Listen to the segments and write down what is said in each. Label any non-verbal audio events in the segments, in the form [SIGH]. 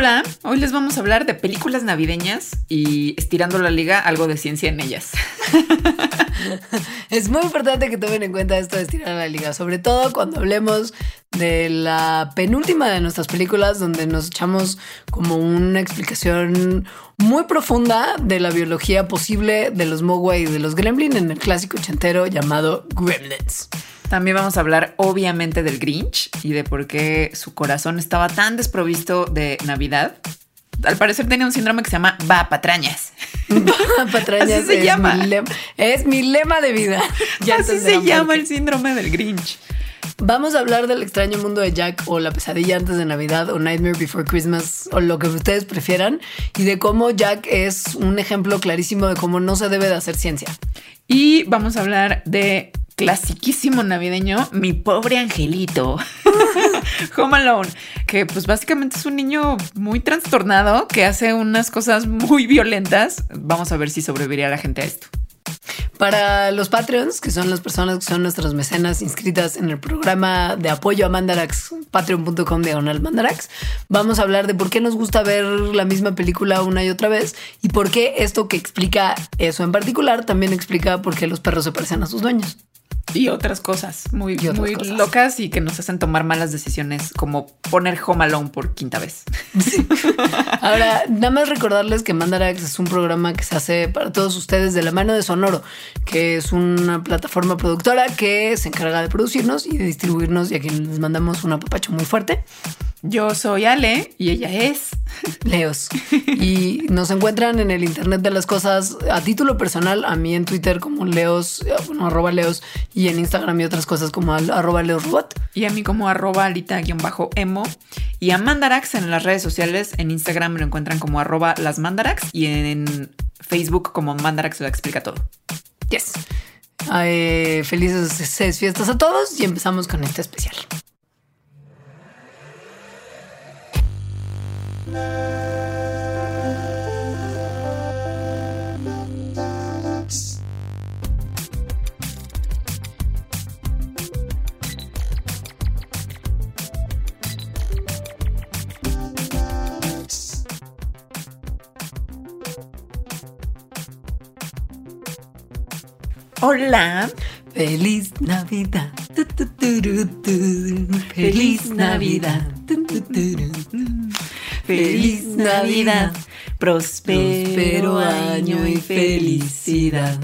Hola, hoy les vamos a hablar de películas navideñas y estirando la liga, algo de ciencia en ellas. [LAUGHS] es muy importante que tomen en cuenta esto de estirar la liga, sobre todo cuando hablemos de la penúltima de nuestras películas, donde nos echamos como una explicación muy profunda de la biología posible de los Mogwai y de los Gremlin en el clásico ochentero llamado Gremlins. También vamos a hablar obviamente del Grinch y de por qué su corazón estaba tan desprovisto de Navidad. Al parecer tenía un síndrome que se llama Va patrañas. [LAUGHS] patrañas se llama. es mi lema de vida. [LAUGHS] Ya Así se llama el síndrome del Grinch. Vamos a hablar del extraño mundo de Jack o la pesadilla antes de Navidad o Nightmare Before Christmas o lo que ustedes prefieran y de cómo Jack es un ejemplo clarísimo de cómo no se debe de hacer ciencia. Y vamos a hablar de clasiquísimo navideño, Mi pobre angelito, [LAUGHS] Home Alone, que pues básicamente es un niño muy trastornado que hace unas cosas muy violentas. Vamos a ver si sobreviviría la gente a esto. Para los Patreons, que son las personas que son nuestras mecenas inscritas en el programa de apoyo a Mandarax, patreon.com diagonal Mandarax, vamos a hablar de por qué nos gusta ver la misma película una y otra vez y por qué esto que explica eso en particular también explica por qué los perros se parecen a sus dueños. Y otras cosas muy, muy locas y que nos hacen tomar malas decisiones, como poner Home Alone por quinta vez. [LAUGHS] Ahora, nada más recordarles que Mandarax es un programa que se hace para todos ustedes de la mano de Sonoro, que es una plataforma productora que se encarga de producirnos y de distribuirnos y a quien les mandamos un apapacho muy fuerte. Yo soy Ale y ella es Leos. Y nos encuentran en el Internet de las Cosas a título personal, a mí en Twitter como Leos, bueno, arroba Leos, y en Instagram y otras cosas como arroba Leosrobot. Y a mí como arroba alita-emo. Y a Mandarax en las redes sociales, en Instagram me lo encuentran como arroba las Mandarax y en Facebook como Mandarax lo explica todo. Yes. felices fiestas a todos y empezamos con este especial. Hola. Feliz Navidad. Feliz Navidad. Feliz Navidad, próspero año y felicidad.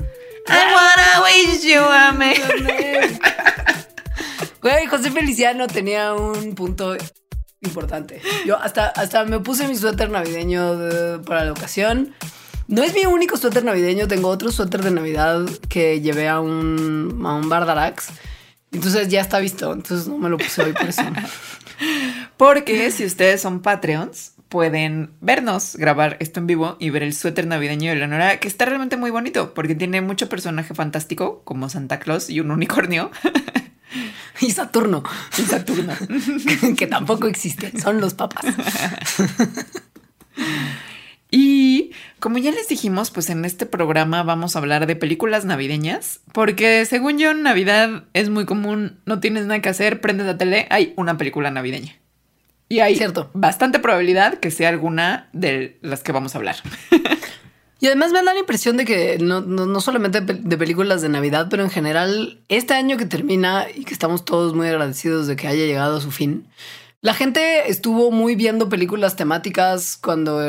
I wanna wish you a [LAUGHS] Güey, José Feliciano tenía un punto importante. Yo hasta, hasta me puse mi suéter navideño para la ocasión. No es mi único suéter navideño, tengo otro suéter de Navidad que llevé a un, a un Bardarax. Entonces ya está visto, entonces no me lo puse hoy por eso. [LAUGHS] Porque si ustedes son Patreons, pueden vernos grabar esto en vivo y ver el suéter navideño de Leonora, que está realmente muy bonito porque tiene mucho personaje fantástico como Santa Claus y un unicornio. [LAUGHS] Y Saturno. Y Saturno. [LAUGHS] que, tampoco existe, son los papás. Y como ya les dijimos, pues en este programa vamos a hablar de películas navideñas, porque según yo en Navidad es muy común, no tienes nada que hacer, prendes la tele, hay una película navideña. Y hay Cierto. bastante probabilidad que sea alguna de las que vamos a hablar. [LAUGHS] Y además me da la impresión de que no, no, solamente de películas de Navidad, pero en general, este año que termina y que estamos todos muy agradecidos de que haya llegado a su fin, la gente estuvo muy viendo películas temáticas cuando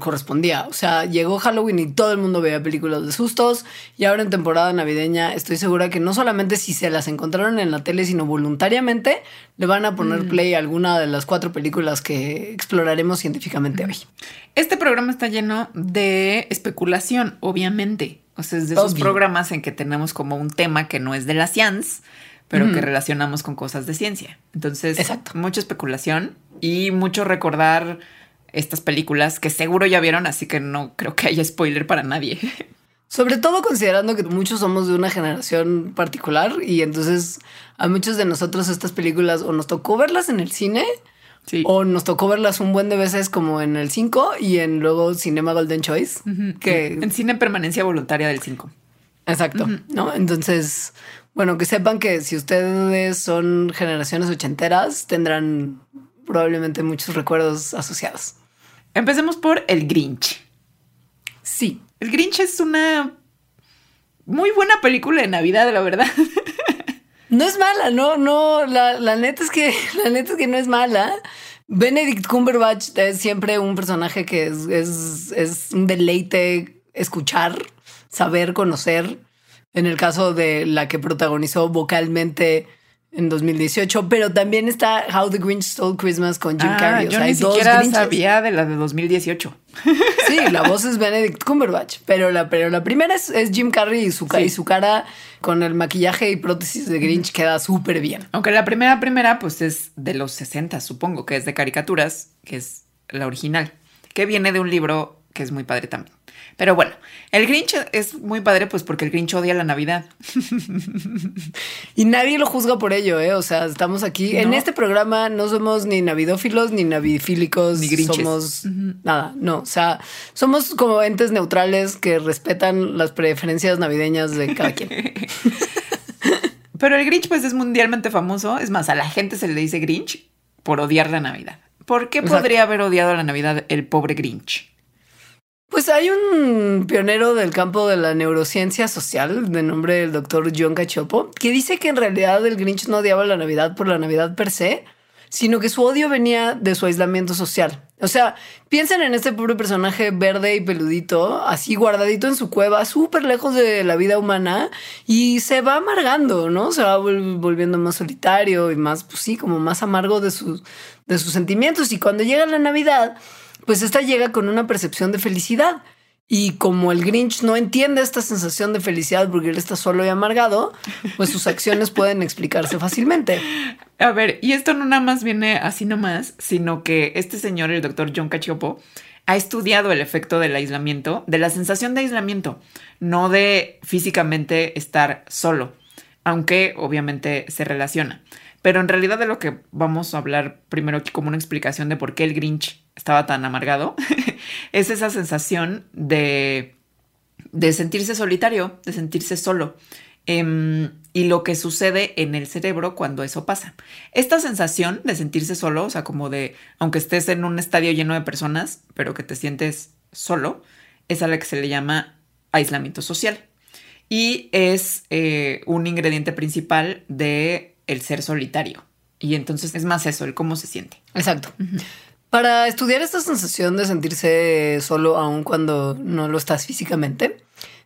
correspondía. O sea, llegó Halloween y todo el mundo veía películas de sustos. Y ahora en temporada navideña estoy segura que no solamente si se las encontraron en la tele, sino voluntariamente le van a poner mm. play a alguna de las cuatro películas que exploraremos científicamente hoy. Este programa está lleno de especulación, obviamente. O sea, es de esos programas en que tenemos como un tema que no es de la ciencia pero que relacionamos con cosas de ciencia. Entonces, Exacto. mucha especulación y mucho recordar estas películas que seguro ya vieron, así que no creo que haya spoiler para nadie. Sobre todo considerando que muchos somos de una generación particular y entonces a muchos de nosotros estas películas o nos tocó verlas en el cine o nos tocó verlas un buen de veces como en el 5 y en luego Cinema Golden Choice. que... En cine permanencia voluntaria del 5. Exacto. ¿no? Entonces, bueno, que sepan que si ustedes son generaciones ochenteras, tendrán probablemente muchos recuerdos asociados. Empecemos por El Grinch. Sí. El Grinch es una muy buena película de Navidad, la verdad. [LAUGHS] No es mala, no, no, la, la neta es que, [LAUGHS] la neta es que no es mala. Benedict Cumberbatch es siempre un personaje que es, es, es un deleite escuchar, saber, conocer. En el caso de la que protagonizó vocalmente en 2018, pero también está How the Grinch Stole Christmas con Jim ah, Carrey. yo ni siquiera sabía de la de 2018. [LAUGHS] Sí, la voz es Benedict Cumberbatch, pero la, pero la primera es, Jim Carrey y su, y su cara con el maquillaje y prótesis de Grinch queda súper bien. Aunque la primera primera pues es de los 60, supongo, que es de caricaturas, que es la original, que viene de un libro que es muy padre también. Pero bueno, el Grinch es muy padre pues porque el Grinch odia la Navidad. [LAUGHS] y nadie lo juzga por ello, ¿eh? O sea, estamos aquí. En este programa no somos ni navidófilos, ni navidifílicos, ni grinches. Somos nada, no. O sea, somos como entes neutrales que respetan las preferencias navideñas de cada quien. [LAUGHS] Pero el Grinch pues es mundialmente famoso. Es más, a la gente se le dice Grinch por odiar la Navidad. ¿Por qué podría haber odiado la Navidad el pobre Grinch? Pues hay un pionero del campo de la neurociencia social de nombre el doctor John Cachopo que dice que en realidad el Grinch no odiaba la Navidad por la Navidad per se, sino que su odio venía de su aislamiento social. O sea, piensen en este pobre personaje verde y peludito, así guardadito en su cueva, súper lejos de la vida humana, y se va amargando, ¿no? Se va volviendo más solitario y más, pues sí, como más amargo de sus, de sus sentimientos. Y cuando llega la Navidad, pues esta llega con una percepción de felicidad. Y como el Grinch no entiende esta sensación de felicidad porque él está solo y amargado, pues sus acciones [LAUGHS] pueden explicarse fácilmente. A ver, y esto no nada más viene así nomás, sino que este señor, el doctor John Cachopo, ha estudiado el efecto del aislamiento, de la sensación de aislamiento, no de físicamente estar solo, aunque obviamente se relaciona. Pero en realidad de lo que vamos a hablar primero aquí como una explicación de por qué el Grinch estaba tan amargado, [LAUGHS] es esa sensación de, de sentirse solitario, de sentirse solo. Em, y lo que sucede en el cerebro cuando eso pasa. Esta sensación de sentirse solo, o sea, como de, aunque estés en un estadio lleno de personas, pero que te sientes solo, es a la que se le llama aislamiento social. Y es eh, un ingrediente principal de el ser solitario. Y entonces es más eso, el cómo se siente. Exacto. Para estudiar esta sensación de sentirse solo aun cuando no lo estás físicamente,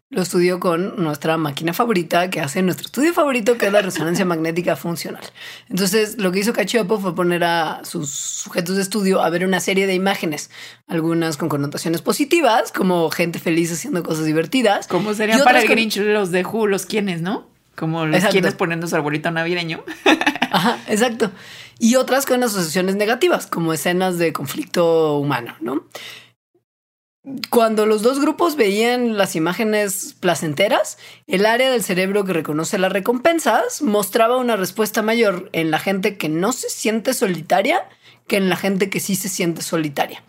lo estudio con nuestra máquina favorita que hace nuestro estudio favorito, que es la resonancia [LAUGHS] magnética funcional. Entonces, lo que hizo Cachopo fue poner a sus sujetos de estudio a ver una serie de imágenes, algunas con connotaciones positivas, como gente feliz haciendo cosas divertidas. Como serían para el Grinch los de Who, los quienes, ¿no? Como los quienes poniendo su arbolito navideño. Ajá, exacto. Y otras con asociaciones negativas, como escenas de conflicto humano, ¿no? Cuando los dos grupos veían las imágenes placenteras, el área del cerebro que reconoce las recompensas mostraba una respuesta mayor en la gente que no se siente solitaria que en la gente que sí se siente solitaria.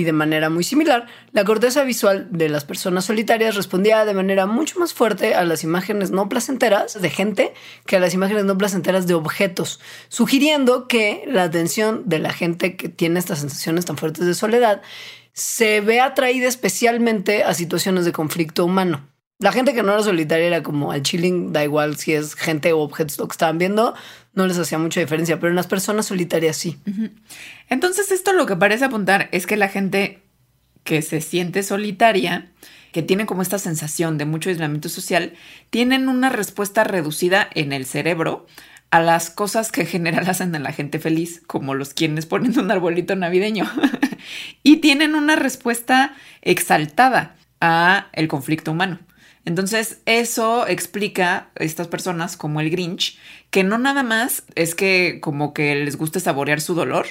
Y de manera muy similar, la corteza visual de las personas solitarias respondía de manera mucho más fuerte a las imágenes no placenteras de gente que a las imágenes no placenteras de objetos, sugiriendo que la atención de la gente que tiene estas sensaciones tan fuertes de soledad se ve atraída especialmente a situaciones de conflicto humano. La gente que no era solitaria era como al chilling, da igual si es gente o objetos lo que estaban viendo, no les hacía mucha diferencia, pero en las personas solitarias sí. Entonces esto lo que parece apuntar es que la gente que se siente solitaria, que tiene como esta sensación de mucho aislamiento social, tienen una respuesta reducida en el cerebro a las cosas que [LAUGHS] en general hacen a la gente feliz, como los quienes ponen un arbolito navideño, [LAUGHS] y tienen una respuesta exaltada a el conflicto humano. Entonces, eso explica a estas personas como el Grinch, que no nada más es que como que les guste saborear su dolor,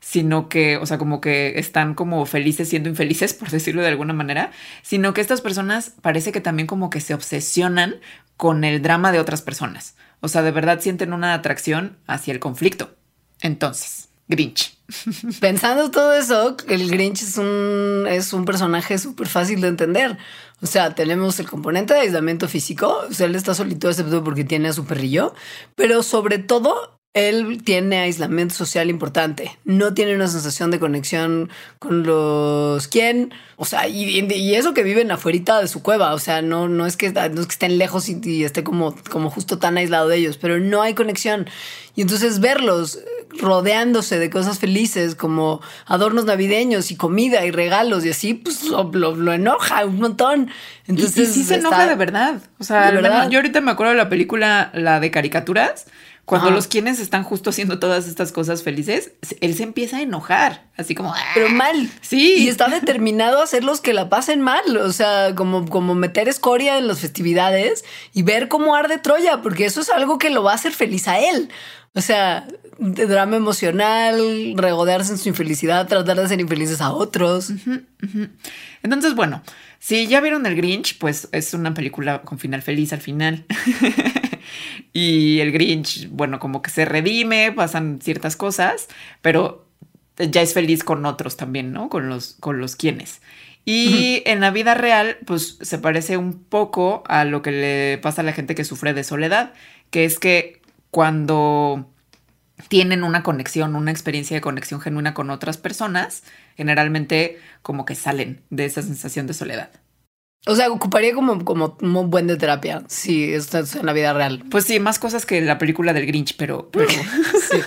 sino que, o sea, como que están como felices siendo infelices, [LAUGHS] por decirlo de alguna manera, sino que estas personas parece que también como que se obsesionan con el drama de otras personas. O sea, de verdad sienten una atracción hacia el conflicto. Entonces, Grinch. [LAUGHS] Pensando todo eso, el Grinch es un, es un personaje súper fácil de entender. O sea, tenemos el componente de aislamiento físico. O sea, él está solito excepto porque tiene a su perrillo. Pero sobre todo, él tiene aislamiento social importante, no tiene una sensación de conexión con los quién, o sea, y, eso que viven afuera de su cueva, o sea, no, no, es, que, estén lejos y, esté como, como justo tan aislado de ellos, pero no hay conexión. Y entonces verlos rodeándose de cosas felices como adornos navideños y comida y regalos y así, pues lo, enoja un montón. Entonces, y, sí se enoja de verdad. O sea, yo ahorita me acuerdo de la película, la de caricaturas, cuando los quienes están justo haciendo todas estas cosas felices, él se empieza a enojar, así como... Pero ah". mal. Sí. Y está determinado a hacer los que la pasen mal, o sea, como, como meter escoria en las festividades y ver cómo arde Troya, porque eso es algo que lo va a hacer feliz a él. O sea, drama emocional, regodearse en su infelicidad, tratar de ser infelices a otros. Entonces, bueno, si ya vieron el Grinch, pues es una película con final feliz al final. [LAUGHS] y el Grinch, bueno, como que se redime, pasan ciertas cosas, pero ya es feliz con otros también, ¿no? Con los, con los quienes. Y en la vida real, pues se parece un poco a lo que le pasa a la gente que sufre de soledad, que es que cuando tienen una conexión, una experiencia de conexión genuina con otras personas, generalmente como que salen de esa sensación de soledad. O sea, ocuparía como, como un buen de terapia si estás en la vida real. Pues sí, más cosas que la película del Grinch, pero, pero... [LAUGHS] sí.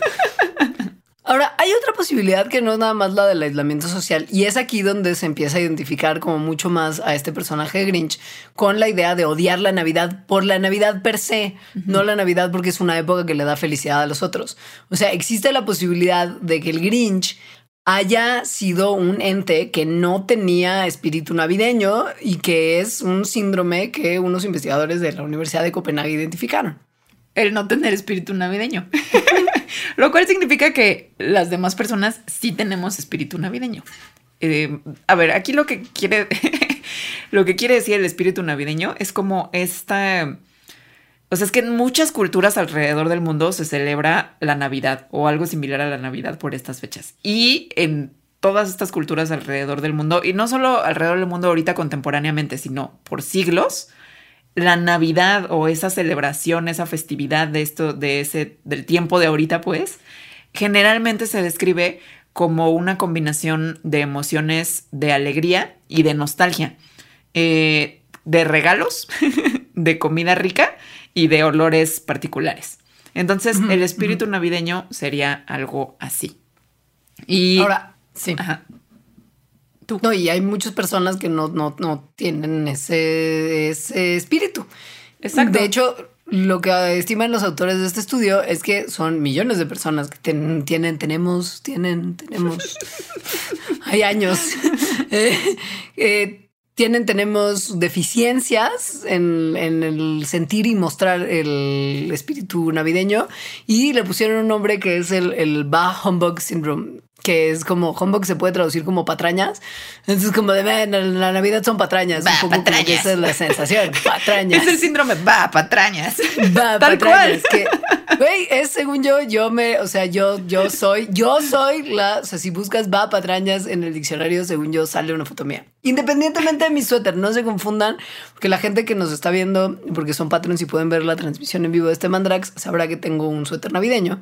Ahora, hay otra posibilidad que no es nada más la del aislamiento social y es aquí donde se empieza a identificar como mucho más a este personaje de Grinch con la idea de odiar la Navidad por la Navidad per se, no la Navidad porque es una época que le da felicidad a los otros. O sea, existe la posibilidad de que el Grinch haya sido un ente que no tenía espíritu navideño y que es un síndrome que unos investigadores de la Universidad de Copenhague identificaron. El no tener espíritu navideño. [LAUGHS] Lo cual significa que las demás personas sí tenemos espíritu navideño. Eh, a ver, aquí lo que quiere, [LAUGHS] lo que quiere decir el espíritu navideño es como esta o sea, es que en muchas culturas alrededor del mundo se celebra la Navidad o algo similar a la Navidad por estas fechas. Y en todas estas culturas alrededor del mundo, y no solo alrededor del mundo ahorita contemporáneamente, sino por siglos, la Navidad o esa celebración, esa festividad de esto, de ese, del tiempo de ahorita, pues, generalmente se describe como una combinación de emociones de alegría y de nostalgia, eh, de regalos, [LAUGHS] de comida rica y de olores particulares. Entonces, el espíritu navideño sería algo así. Y ahora, sí. Tú. No, y hay muchas personas que no, no, no tienen ese, ese espíritu. Exacto. De hecho, lo que estiman los autores de este estudio es que son millones de personas que tienen, tenemos, tienen, tenemos, [LAUGHS] hay años, [LAUGHS] eh, eh, tienen, tenemos deficiencias en, el sentir y mostrar el espíritu navideño y le pusieron un nombre que es el, el Bah Humbug Syndrome que es como humbug se puede traducir como patrañas. Entonces, como de la Navidad son patrañas. un poco patrañas. esa es la sensación. [LAUGHS] Patrañas. es el síndrome va patrañas. Va [LAUGHS] Tal patrañas. Cual. Que, güey, es según yo, yo me, o sea, yo, yo soy, yo soy la, o sea, si buscas va patrañas en el diccionario, según yo, sale una foto mía. Independientemente de mi suéter, no se confundan, porque la gente que nos está viendo, porque son patrons y pueden ver la transmisión en vivo de este Mandrax, sabrá que tengo un suéter navideño.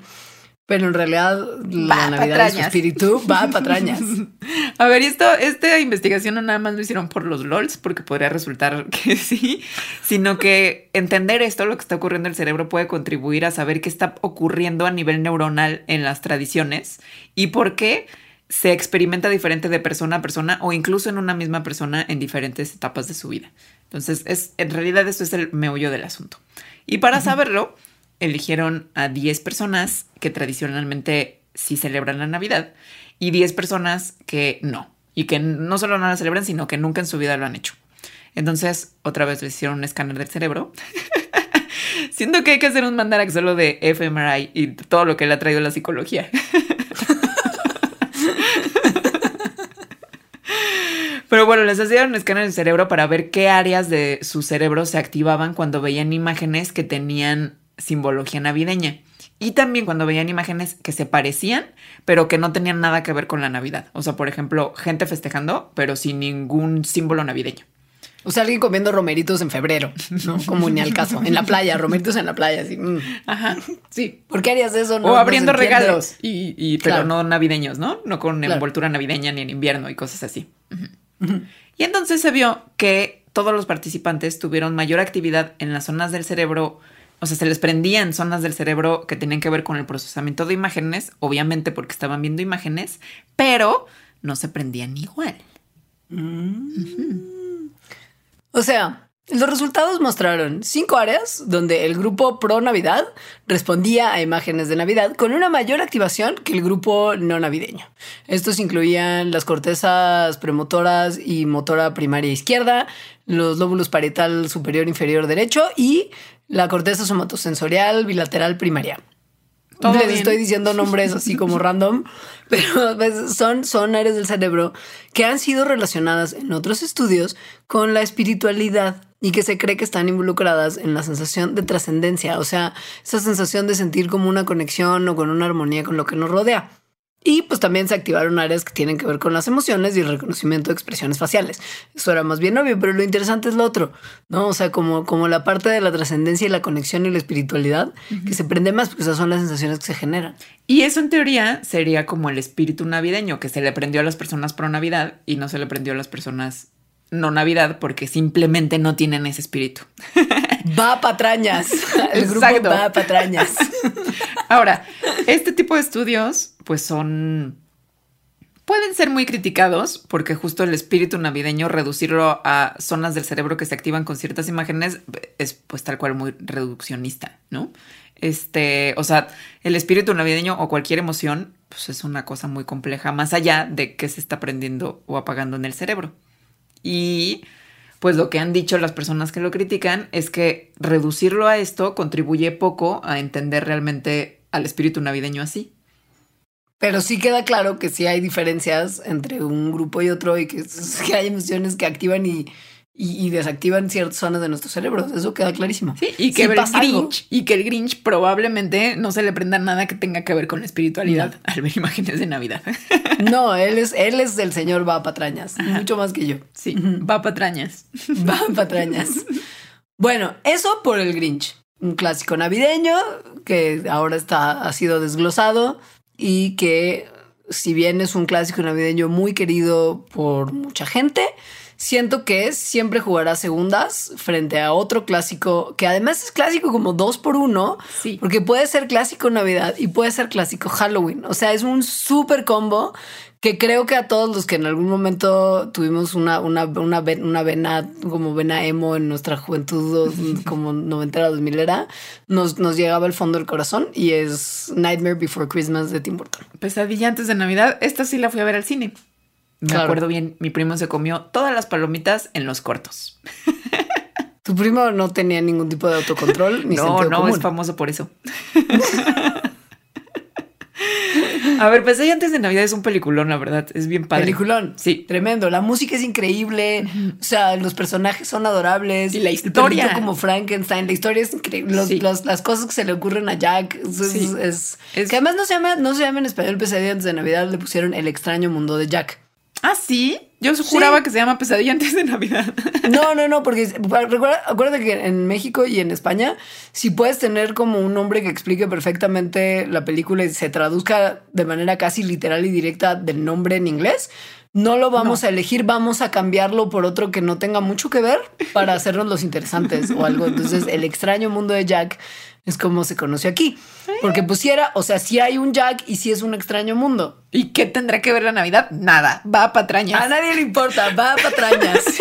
Pero en realidad la Navidad de su espíritu va a patrañas. [LAUGHS] a ver, esto, esta investigación no nada más lo hicieron por los LOLs, porque podría resultar [LAUGHS] que sí, sino que entender esto, lo que está ocurriendo en el cerebro, puede contribuir a saber qué está ocurriendo a nivel neuronal en las tradiciones y por qué se experimenta diferente de persona a persona o incluso en una misma persona en diferentes etapas de su vida. Entonces, es, en realidad esto es el meollo del asunto. Y para saberlo, eligieron a 10 personas que tradicionalmente sí celebran la Navidad y 10 personas que no. Y que no solo no la celebran, sino que nunca en su vida lo han hecho. Entonces, otra vez les hicieron un escáner del cerebro. [LAUGHS] Siento que hay que hacer un mandarax solo de fMRI y todo lo que le ha traído la psicología. [LAUGHS] Pero bueno, les hacían un escáner del cerebro para ver qué áreas de su cerebro se activaban cuando veían imágenes que tenían simbología navideña. Y también cuando veían imágenes que se parecían, pero que no tenían nada que ver con la Navidad. O sea, por ejemplo, gente festejando, pero sin ningún símbolo navideño. O sea, alguien comiendo romeritos en febrero, ¿no? [LAUGHS] Como ni al caso. En la playa, romeritos en la playa, así. Mm. Ajá, sí. ¿Por qué harías eso? o abriendo regalos, y, pero no navideños, ¿no? No con envoltura navideña ni en invierno y cosas así. Y entonces se vio que todos los participantes tuvieron mayor actividad en las zonas del cerebro, o sea, se les prendían zonas del cerebro que tenían que ver con el procesamiento de imágenes, obviamente porque estaban viendo imágenes, pero no se prendían igual. Mm. O sea, los resultados mostraron cinco áreas donde el grupo pro Navidad respondía a imágenes de Navidad con una mayor activación que el grupo no navideño. Estos incluían las cortezas premotoras y motora primaria izquierda, los lóbulos parietal superior inferior derecho y la corteza somatosensorial bilateral primaria. Les estoy diciendo nombres así como [LAUGHS] random, pero pues, son, son áreas del cerebro que han sido relacionadas en otros estudios con la espiritualidad y que se cree que están involucradas en la sensación de trascendencia, o sea, esa sensación de sentir como una conexión o con una armonía con lo que nos rodea. Y pues también se activaron áreas que tienen que ver con las emociones y el reconocimiento de expresiones faciales. Eso era más bien obvio, pero lo interesante es lo otro, ¿no? O sea, como, como la parte de la trascendencia y la conexión y la espiritualidad que se prende más, porque esas son las sensaciones que se generan. Y eso en teoría sería como el espíritu navideño que se le prendió a las personas pro Navidad y no se le prendió a las personas no Navidad porque simplemente no tienen ese espíritu. Va patrañas. [LAUGHS] El grupo va patrañas. [LAUGHS] Ahora, este tipo de estudios, pues son. Pueden ser muy criticados porque justo el espíritu navideño, reducirlo a zonas del cerebro que se activan con ciertas imágenes, es pues tal cual muy reduccionista, ¿no? Este, o sea, el espíritu navideño o cualquier emoción, pues es una cosa muy compleja, más allá de qué se está prendiendo o apagando en el cerebro. Y pues lo que han dicho las personas que lo critican es que reducirlo a esto contribuye poco a entender realmente al espíritu navideño así. Pero sí queda claro que sí hay diferencias entre un grupo y otro y que, [LAUGHS] que hay emociones que activan y, y, desactivan ciertas zonas de nuestro cerebro. Eso queda clarísimo. Sí, y que, el Grinch, y que el Grinch probablemente no se le prenda nada que tenga que ver con la espiritualidad al ver imágenes de Navidad. [LAUGHS] No, él es, él es el señor va patrañas, mucho más que yo. Sí, va patrañas. Va patrañas. [LAUGHS] Bueno, eso por el Grinch. Un clásico navideño que ahora está, ha sido desglosado y que si bien es un clásico navideño muy querido por mucha gente, siento que siempre jugará segundas frente a otro clásico que además es clásico como dos por uno, sí. porque puede ser clásico Navidad y puede ser clásico Halloween. O sea, es un súper combo que creo que a todos los que en algún momento tuvimos una, una, una, una vena como vena emo en nuestra juventud, [LAUGHS] como noventera, dos milera, nos, nos llegaba al fondo del corazón y es Nightmare Before Christmas de Tim Burton. Pesadilla antes de Navidad. Esta sí la fui a ver al cine. Me acuerdo bien, mi primo se comió todas las palomitas en los cortos. Tu primo no tenía ningún tipo de autocontrol ni [LAUGHS] No, no, es famoso por eso. [LAUGHS] A ver, pues ahí antes de Navidad es un peliculón, la verdad. Es bien padre. Peliculón. Sí. Tremendo. La música es increíble. O sea, los personajes son adorables. Y la historia. como Frankenstein. La historia es increíble. las cosas que se le ocurren a Jack. Es, Que además no se, llama, no se llama en español Pesadilla antes de Navidad. Le pusieron El extraño mundo de Jack. Ah, sí. Yo juraba que se llama Pesadilla antes de Navidad. [LAUGHS] No, no, no, porque recuerda, acuérdate que en México y en España, si puedes tener como un nombre que explique perfectamente la película y se traduzca de manera casi literal y directa del nombre en inglés, no lo vamos a elegir, vamos a cambiarlo por otro que no tenga mucho que ver para hacernos los interesantes o algo. Entonces, el extraño mundo de Jack es como se conoció aquí. Porque pusiera, o sea, si hay un Jack y si es un extraño mundo. ¿Y qué tendrá que ver la Navidad? Nada, va a patrañas. A nadie le importa, va a patrañas. [LAUGHS]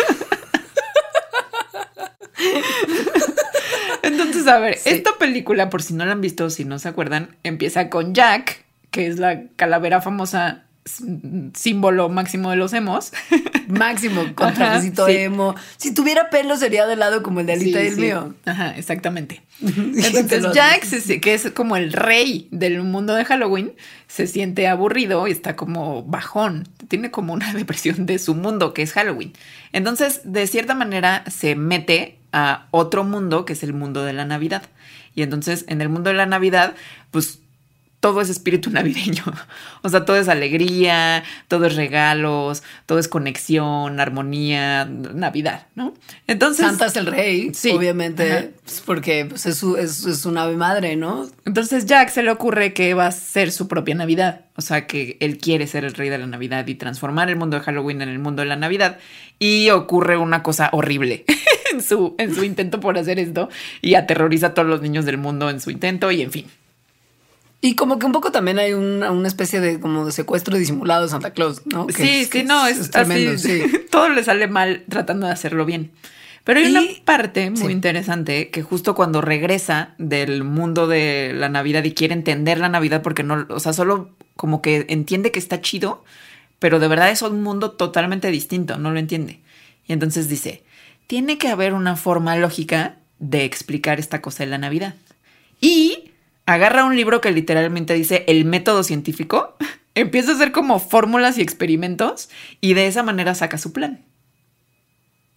Entonces, a ver, esta película, por si no la han visto, si no se acuerdan, empieza con Jack, que es la calavera famosa símbolo máximo de los emos. [LAUGHS] Máximo, con trajecito emo. Si tuviera pelo sería de lado como el de Alita y el mío. Ajá, exactamente. [LAUGHS] Entonces Jack, que es como el rey del mundo de Halloween, se siente aburrido y está como bajón. Tiene como una [LAUGHS] depresión de su mundo, que es Halloween. Entonces, de cierta manera, se mete a otro mundo, que es el mundo de la Navidad. Y entonces, en el mundo de la Navidad, pues todo es espíritu [LAUGHS] navideño. O sea, todo es alegría, todo es regalos, todo es conexión, armonía, Navidad, ¿no? Entonces. Santa es el rey, sí, obviamente, pues, porque pues, es, su, es, es una ave madre, ¿no? Entonces, Jack se le ocurre que va a ser su propia Navidad. O sea, que él quiere ser el rey de la Navidad y transformar el mundo de Halloween en el mundo de la Navidad. Y ocurre una cosa horrible [LAUGHS] en, su, en su intento por hacer esto y aterroriza a todos los niños del mundo en su intento y en fin. Y como que un poco también hay una, especie de como de secuestro disimulado de Santa Claus, ¿no? sí, sí, no, es, tremendo. Sí. [LAUGHS] Todo le sale mal tratando de hacerlo bien. Pero hay una parte muy interesante que justo cuando regresa del mundo de la Navidad y quiere entender la Navidad porque no, o sea, solo como que entiende que está chido, pero de verdad es un mundo totalmente distinto, no lo entiende. Y entonces dice, tiene que haber una forma lógica de explicar esta cosa de la Navidad. Y agarra un libro que literalmente dice el método científico, [LAUGHS] empieza a hacer como fórmulas y experimentos y de esa manera saca su plan.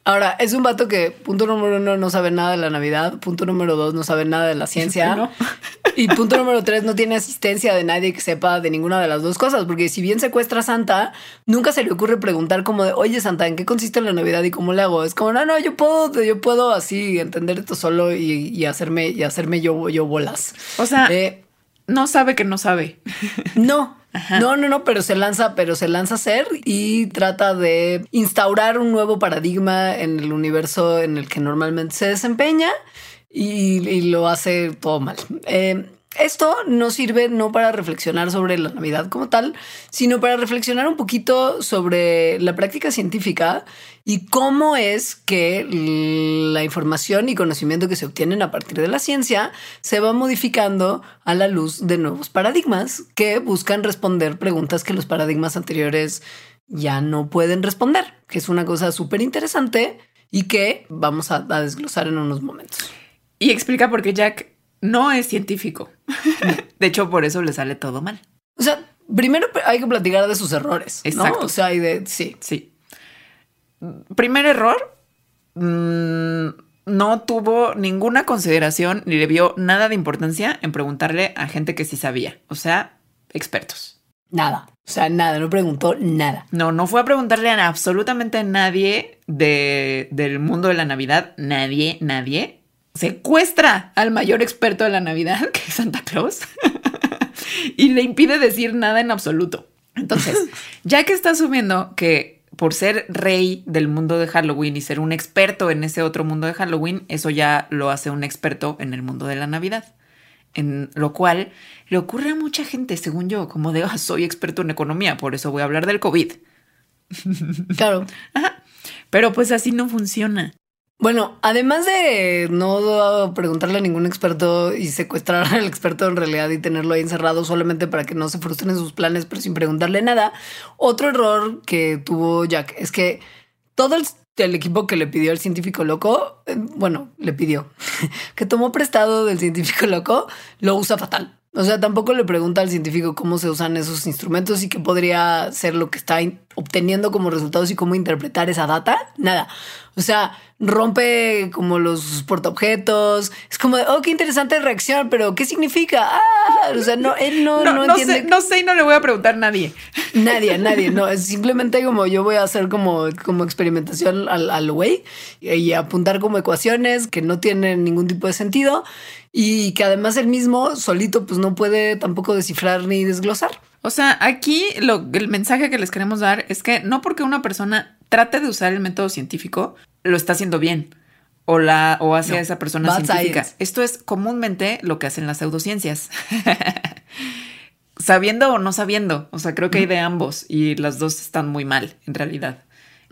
Ahora, es un vato que, punto número uno, no sabe nada de la Navidad, punto número dos, no sabe nada de la ciencia. Y punto número tres, no tiene asistencia de nadie que sepa de ninguna de las dos cosas, porque si bien secuestra a Santa, nunca se le ocurre preguntar como de, oye Santa, ¿en qué consiste la Navidad y cómo le hago? Es como, no, no, yo puedo, yo puedo así entender esto solo y, hacerme, y hacerme yo, yo bolas. O sea, eh, no sabe que no sabe. No, no, no, no, pero se lanza, pero se lanza a ser y trata de instaurar un nuevo paradigma en el universo en el que normalmente se desempeña y, lo hace todo mal. Eh, esto no sirve no para reflexionar sobre la Navidad como tal, sino para reflexionar un poquito sobre la práctica científica y cómo es que la información y conocimiento que se obtienen a partir de la ciencia se va modificando a la luz de nuevos paradigmas que buscan responder preguntas que los paradigmas anteriores ya no pueden responder, que es una cosa súper interesante y que vamos a, a desglosar en unos momentos. Y explica por qué Jack no es científico. [LAUGHS] de hecho, por eso le sale todo mal. O sea, primero hay que platicar de sus errores. Exacto. O sea, hay de. Sí. Sí. Primer error. Mm, no tuvo ninguna consideración ni le vio nada de importancia en preguntarle a gente que sí sabía. O sea, expertos. Nada. O sea, nada, no preguntó nada. No, no fue a preguntarle a absolutamente nadie de, del mundo de la Navidad. Nadie, nadie secuestra al mayor experto de la Navidad, que es Santa Claus, [LAUGHS] y le impide decir nada en absoluto. Entonces, [LAUGHS] ya que está asumiendo que por ser rey del mundo de Halloween y ser un experto en ese otro mundo de Halloween, eso ya lo hace un experto en el mundo de la Navidad. En lo cual le ocurre a mucha gente, según yo, como de, ah, soy experto en economía, por eso voy a hablar del COVID. Claro. [LAUGHS] Pero pues así no funciona. Bueno, además de no preguntarle a ningún experto y secuestrar al experto en realidad y tenerlo ahí encerrado solamente para que no se frustren sus planes, pero sin preguntarle nada, otro error que tuvo Jack es que todo el, equipo que le pidió el científico loco, eh, bueno, le pidió, [LAUGHS] que tomó prestado del científico loco, lo usa fatal. O sea, tampoco le pregunta al científico cómo se usan esos instrumentos y qué podría ser lo que está obteniendo como resultados y cómo interpretar esa data. Nada. O sea, rompe como los portaobjetos. Es como, oh, qué interesante reacción, pero ¿qué significa? Ah, o sea, no, él no, no, entiende. Sé, no sé y no le voy a preguntar a nadie. Nadie, [LAUGHS] nadie. No, es simplemente como yo voy a hacer como, como experimentación al, al güey y apuntar como ecuaciones que no tienen ningún tipo de sentido y que además él mismo solito pues no puede tampoco descifrar ni desglosar. O sea, aquí lo, el mensaje que les queremos dar es que no porque una persona trate de usar el método científico, lo está haciendo bien o la o hace a esa persona científica. Esto es comúnmente lo que hacen las pseudociencias. [LAUGHS] sabiendo o no sabiendo. O sea, creo que hay de ambos y las dos están muy mal en realidad.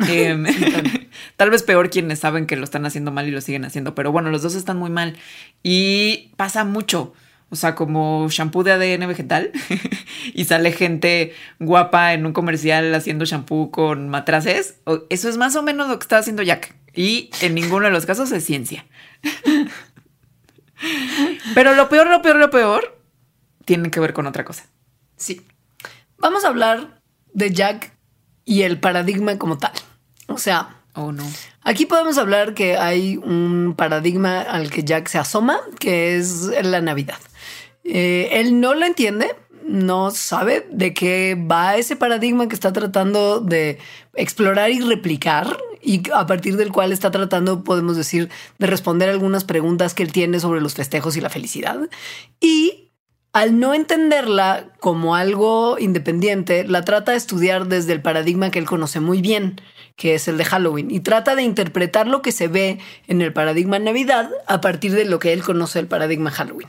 Em, [LAUGHS] tal vez peor quienes saben que lo están haciendo mal y lo siguen haciendo, pero bueno, los dos están muy mal y pasa mucho. O sea, como shampoo de ADN vegetal [LAUGHS] y sale gente guapa en un comercial haciendo shampoo con matraces. Eso es más o menos lo que está haciendo Jack. Y en ninguno de los casos es ciencia. [LAUGHS] Pero lo peor, lo peor, lo peor tiene que ver con otra cosa. Sí. Vamos a hablar de Jack y el paradigma como tal. O sea, oh, no. aquí podemos hablar que hay un paradigma al que Jack se asoma, que es la Navidad. Eh, él no lo entiende, no sabe de qué va ese paradigma que está tratando de explorar y replicar y a partir del cual está tratando, podemos decir, de responder algunas preguntas que él tiene sobre los festejos y la felicidad. Y al no entenderla como algo independiente, la trata de estudiar desde el paradigma que él conoce muy bien, que es el de Halloween, y trata de interpretar lo que se ve en el paradigma Navidad a partir de lo que él conoce del paradigma Halloween.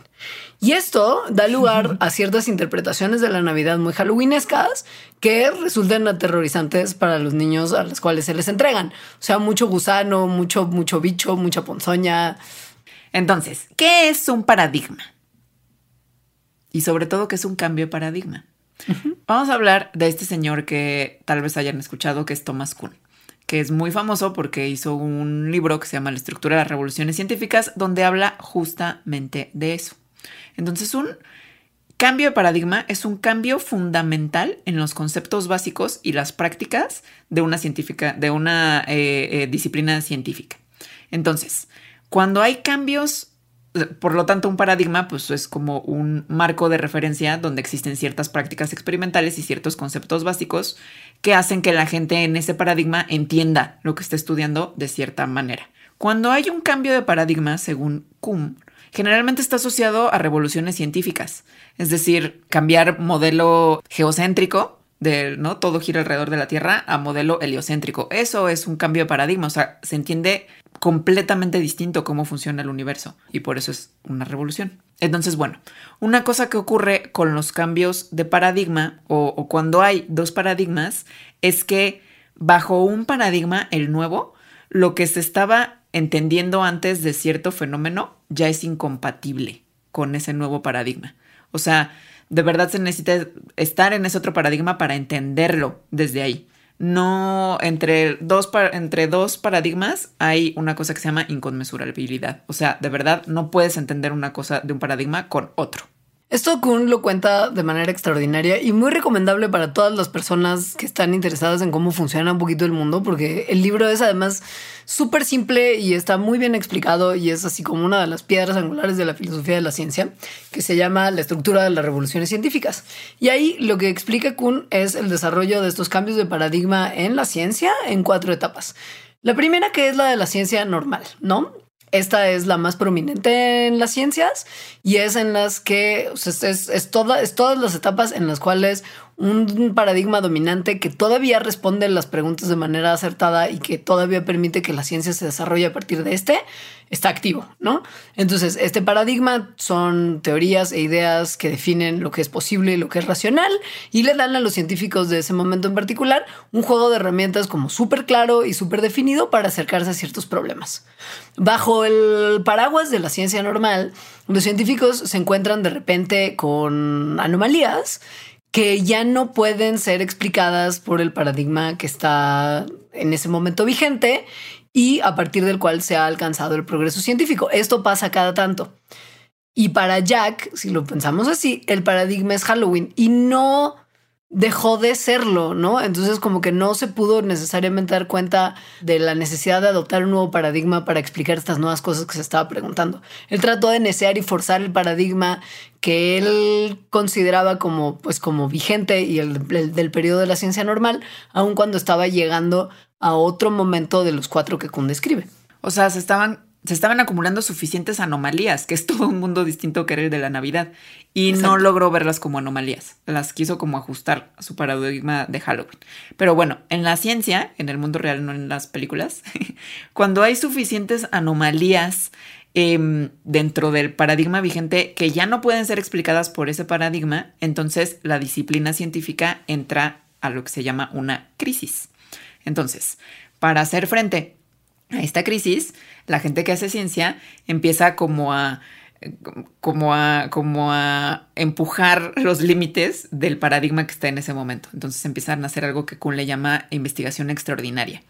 Y esto da lugar a ciertas interpretaciones de la Navidad muy halloweenescas que resultan aterrorizantes para los niños a los cuales se les entregan. O sea, mucho gusano, mucho, mucho bicho, mucha ponzoña. Entonces, ¿qué es un paradigma? y sobre todo que es un cambio de paradigma. Vamos a hablar de este señor que tal vez hayan escuchado, que es Thomas Kuhn, que es muy famoso porque hizo un libro que se llama La estructura de las revoluciones científicas, donde habla justamente de eso. Entonces, un cambio de paradigma es un cambio fundamental en los conceptos básicos y las prácticas de una científica, de una eh, eh, disciplina científica. Entonces, cuando hay cambios por lo tanto, un paradigma pues, es como un marco de referencia donde existen ciertas prácticas experimentales y ciertos conceptos básicos que hacen que la gente en ese paradigma entienda lo que está estudiando de cierta manera. Cuando hay un cambio de paradigma, según Kuhn, generalmente está asociado a revoluciones científicas, es decir, cambiar modelo geocéntrico de no todo gira alrededor de la Tierra a modelo heliocéntrico. Eso es un cambio de paradigma, o sea, se entiende completamente distinto cómo funciona el universo y por eso es una revolución. Entonces, bueno, una cosa que ocurre con los cambios de paradigma o, cuando hay dos paradigmas es que bajo un paradigma, el nuevo, lo que se estaba entendiendo antes de cierto fenómeno ya es incompatible con ese nuevo paradigma. O sea, de verdad se necesita estar en ese otro paradigma para entenderlo desde ahí no entre dos, entre dos paradigmas hay una cosa que se llama inconmensurabilidad. O sea, de verdad no puedes entender una cosa de un paradigma con otro. Esto Kuhn lo cuenta de manera extraordinaria y muy recomendable para todas las personas que están interesadas en cómo funciona un poquito el mundo, porque el libro es además súper simple y está muy bien explicado y es así como una de las piedras angulares de la filosofía de la ciencia, que se llama la estructura de las revoluciones científicas. Y ahí lo que explica Kuhn es el desarrollo de estos cambios de paradigma en la ciencia en cuatro etapas. La primera que es la de la ciencia normal, ¿no? Esta es la más prominente en las ciencias y es en las que es, es, toda, es todas las etapas en las cuales un paradigma dominante que todavía responde las preguntas de manera acertada y que todavía permite que la ciencia se desarrolle a partir de este, está activo, ¿no? Entonces, este paradigma son teorías e ideas que definen lo que es posible y lo que es racional y le dan a los científicos de ese momento en particular un juego de herramientas como súper claro y súper definido para acercarse a ciertos problemas. Bajo el paraguas de la ciencia normal, los científicos se encuentran de repente con anomalías que ya no pueden ser explicadas por el paradigma que está en ese momento vigente y a partir del cual se ha alcanzado el progreso científico. Esto pasa cada tanto. Y para Jack, si lo pensamos así, el paradigma es Halloween y no dejó de serlo, ¿no? Entonces como que no se pudo necesariamente dar cuenta de la necesidad de adoptar un nuevo paradigma para explicar estas nuevas cosas que se estaba preguntando. Él trató de necear y forzar el paradigma que él consideraba como, pues, como vigente y el, del periodo de la ciencia normal, aun cuando estaba llegando a otro momento de los cuatro que Kuhn describe. O sea, se estaban se estaban acumulando suficientes anomalías, que es todo un mundo distinto que era el de la Navidad, y no logró verlas como anomalías, las quiso como ajustar a su paradigma de Halloween. Pero bueno, en la ciencia, en el mundo real, no en las películas, [LAUGHS] cuando hay suficientes anomalías em, dentro del paradigma vigente que ya no pueden ser explicadas por ese paradigma, entonces la disciplina científica entra a lo que se llama una crisis. Entonces, para hacer frente a esta crisis, la gente que hace ciencia empieza como a como a, como a empujar los límites del paradigma que está en ese momento. Entonces empiezan a hacer algo que Kuhn le llama investigación extraordinaria,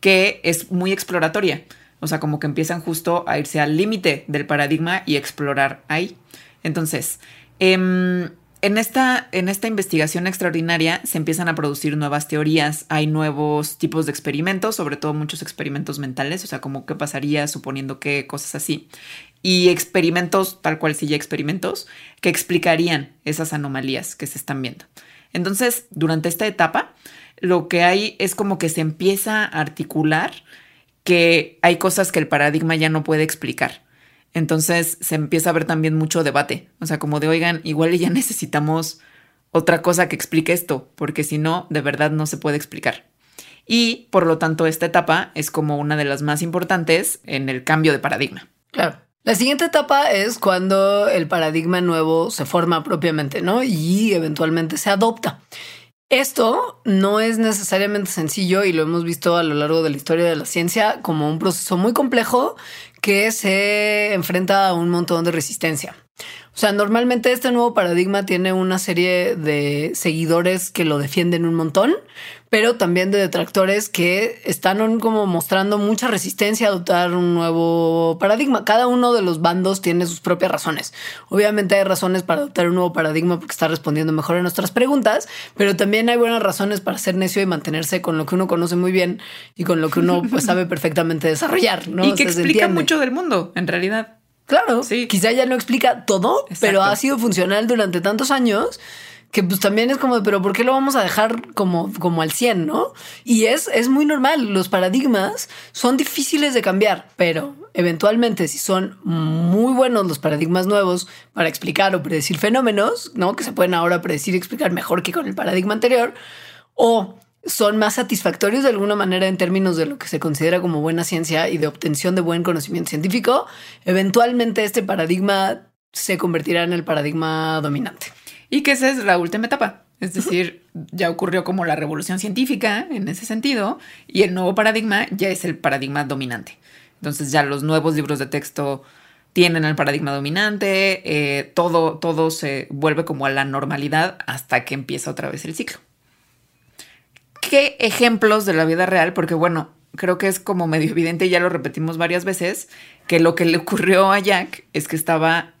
que es muy exploratoria. O sea, como que empiezan justo a irse al límite del paradigma y explorar ahí. Entonces, eh, en esta, en esta investigación extraordinaria se empiezan a producir nuevas teorías, hay nuevos tipos de experimentos, sobre todo muchos experimentos mentales, o sea, como qué pasaría suponiendo que cosas así. y experimentos, tal cual sí ya experimentos, que explicarían esas anomalías que se están viendo. Entonces, durante esta etapa, lo que hay es como que se empieza a articular que hay cosas que el paradigma ya no puede explicar. Entonces se empieza a ver también mucho debate. O sea, como de, oigan, igual ya [LAUGHS] necesitamos otra cosa que explique esto, porque si no, de verdad no se puede explicar. Y por lo tanto, esta etapa es como una de las más importantes en el cambio de paradigma. Claro. La siguiente etapa es cuando el paradigma nuevo se forma propiamente, ¿no? Y eventualmente se adopta. Esto no es necesariamente sencillo y lo hemos visto a lo largo de la historia de la ciencia como un proceso muy complejo que se enfrenta a un montón de resistencia. O sea, normalmente este nuevo paradigma tiene una serie de seguidores que lo defienden un montón, pero también de detractores que están como mostrando mucha resistencia a adoptar un nuevo paradigma. Cada uno de los bandos tiene sus propias razones. Obviamente hay razones para adoptar un nuevo paradigma porque está respondiendo mejor a nuestras preguntas, pero también hay buenas razones para ser necio y mantenerse con lo que uno conoce muy bien y con lo que uno pues, sabe [LAUGHS] perfectamente desarrollar. ¿no? Y que explica mucho del mundo, en realidad. Claro, sí. quizá ya no explica todo, pero ha sido funcional durante tantos años que pues también es como, pero ¿por qué lo vamos a dejar como, como al 100, no? Y es, es muy normal, los paradigmas son difíciles de cambiar, pero eventualmente si son muy buenos los paradigmas nuevos para explicar o predecir fenómenos, ¿no? Que se pueden ahora predecir y explicar mejor que con el paradigma anterior, o son más satisfactorios de alguna manera en términos de lo que se considera como buena ciencia y de obtención de buen conocimiento científico, eventualmente este paradigma se convertirá en el paradigma dominante. Y que esa es la última etapa. Es decir, ya ocurrió como la revolución científica en ese sentido y el nuevo paradigma ya es el paradigma dominante. Entonces ya los nuevos libros de texto tienen el paradigma dominante, eh, todo, todo se vuelve como a la normalidad hasta que empieza otra vez el ciclo. ¿Qué ejemplos de la vida real? Porque bueno, creo que es como medio evidente, ya lo repetimos varias veces, que lo que le ocurrió a Jack es que estaba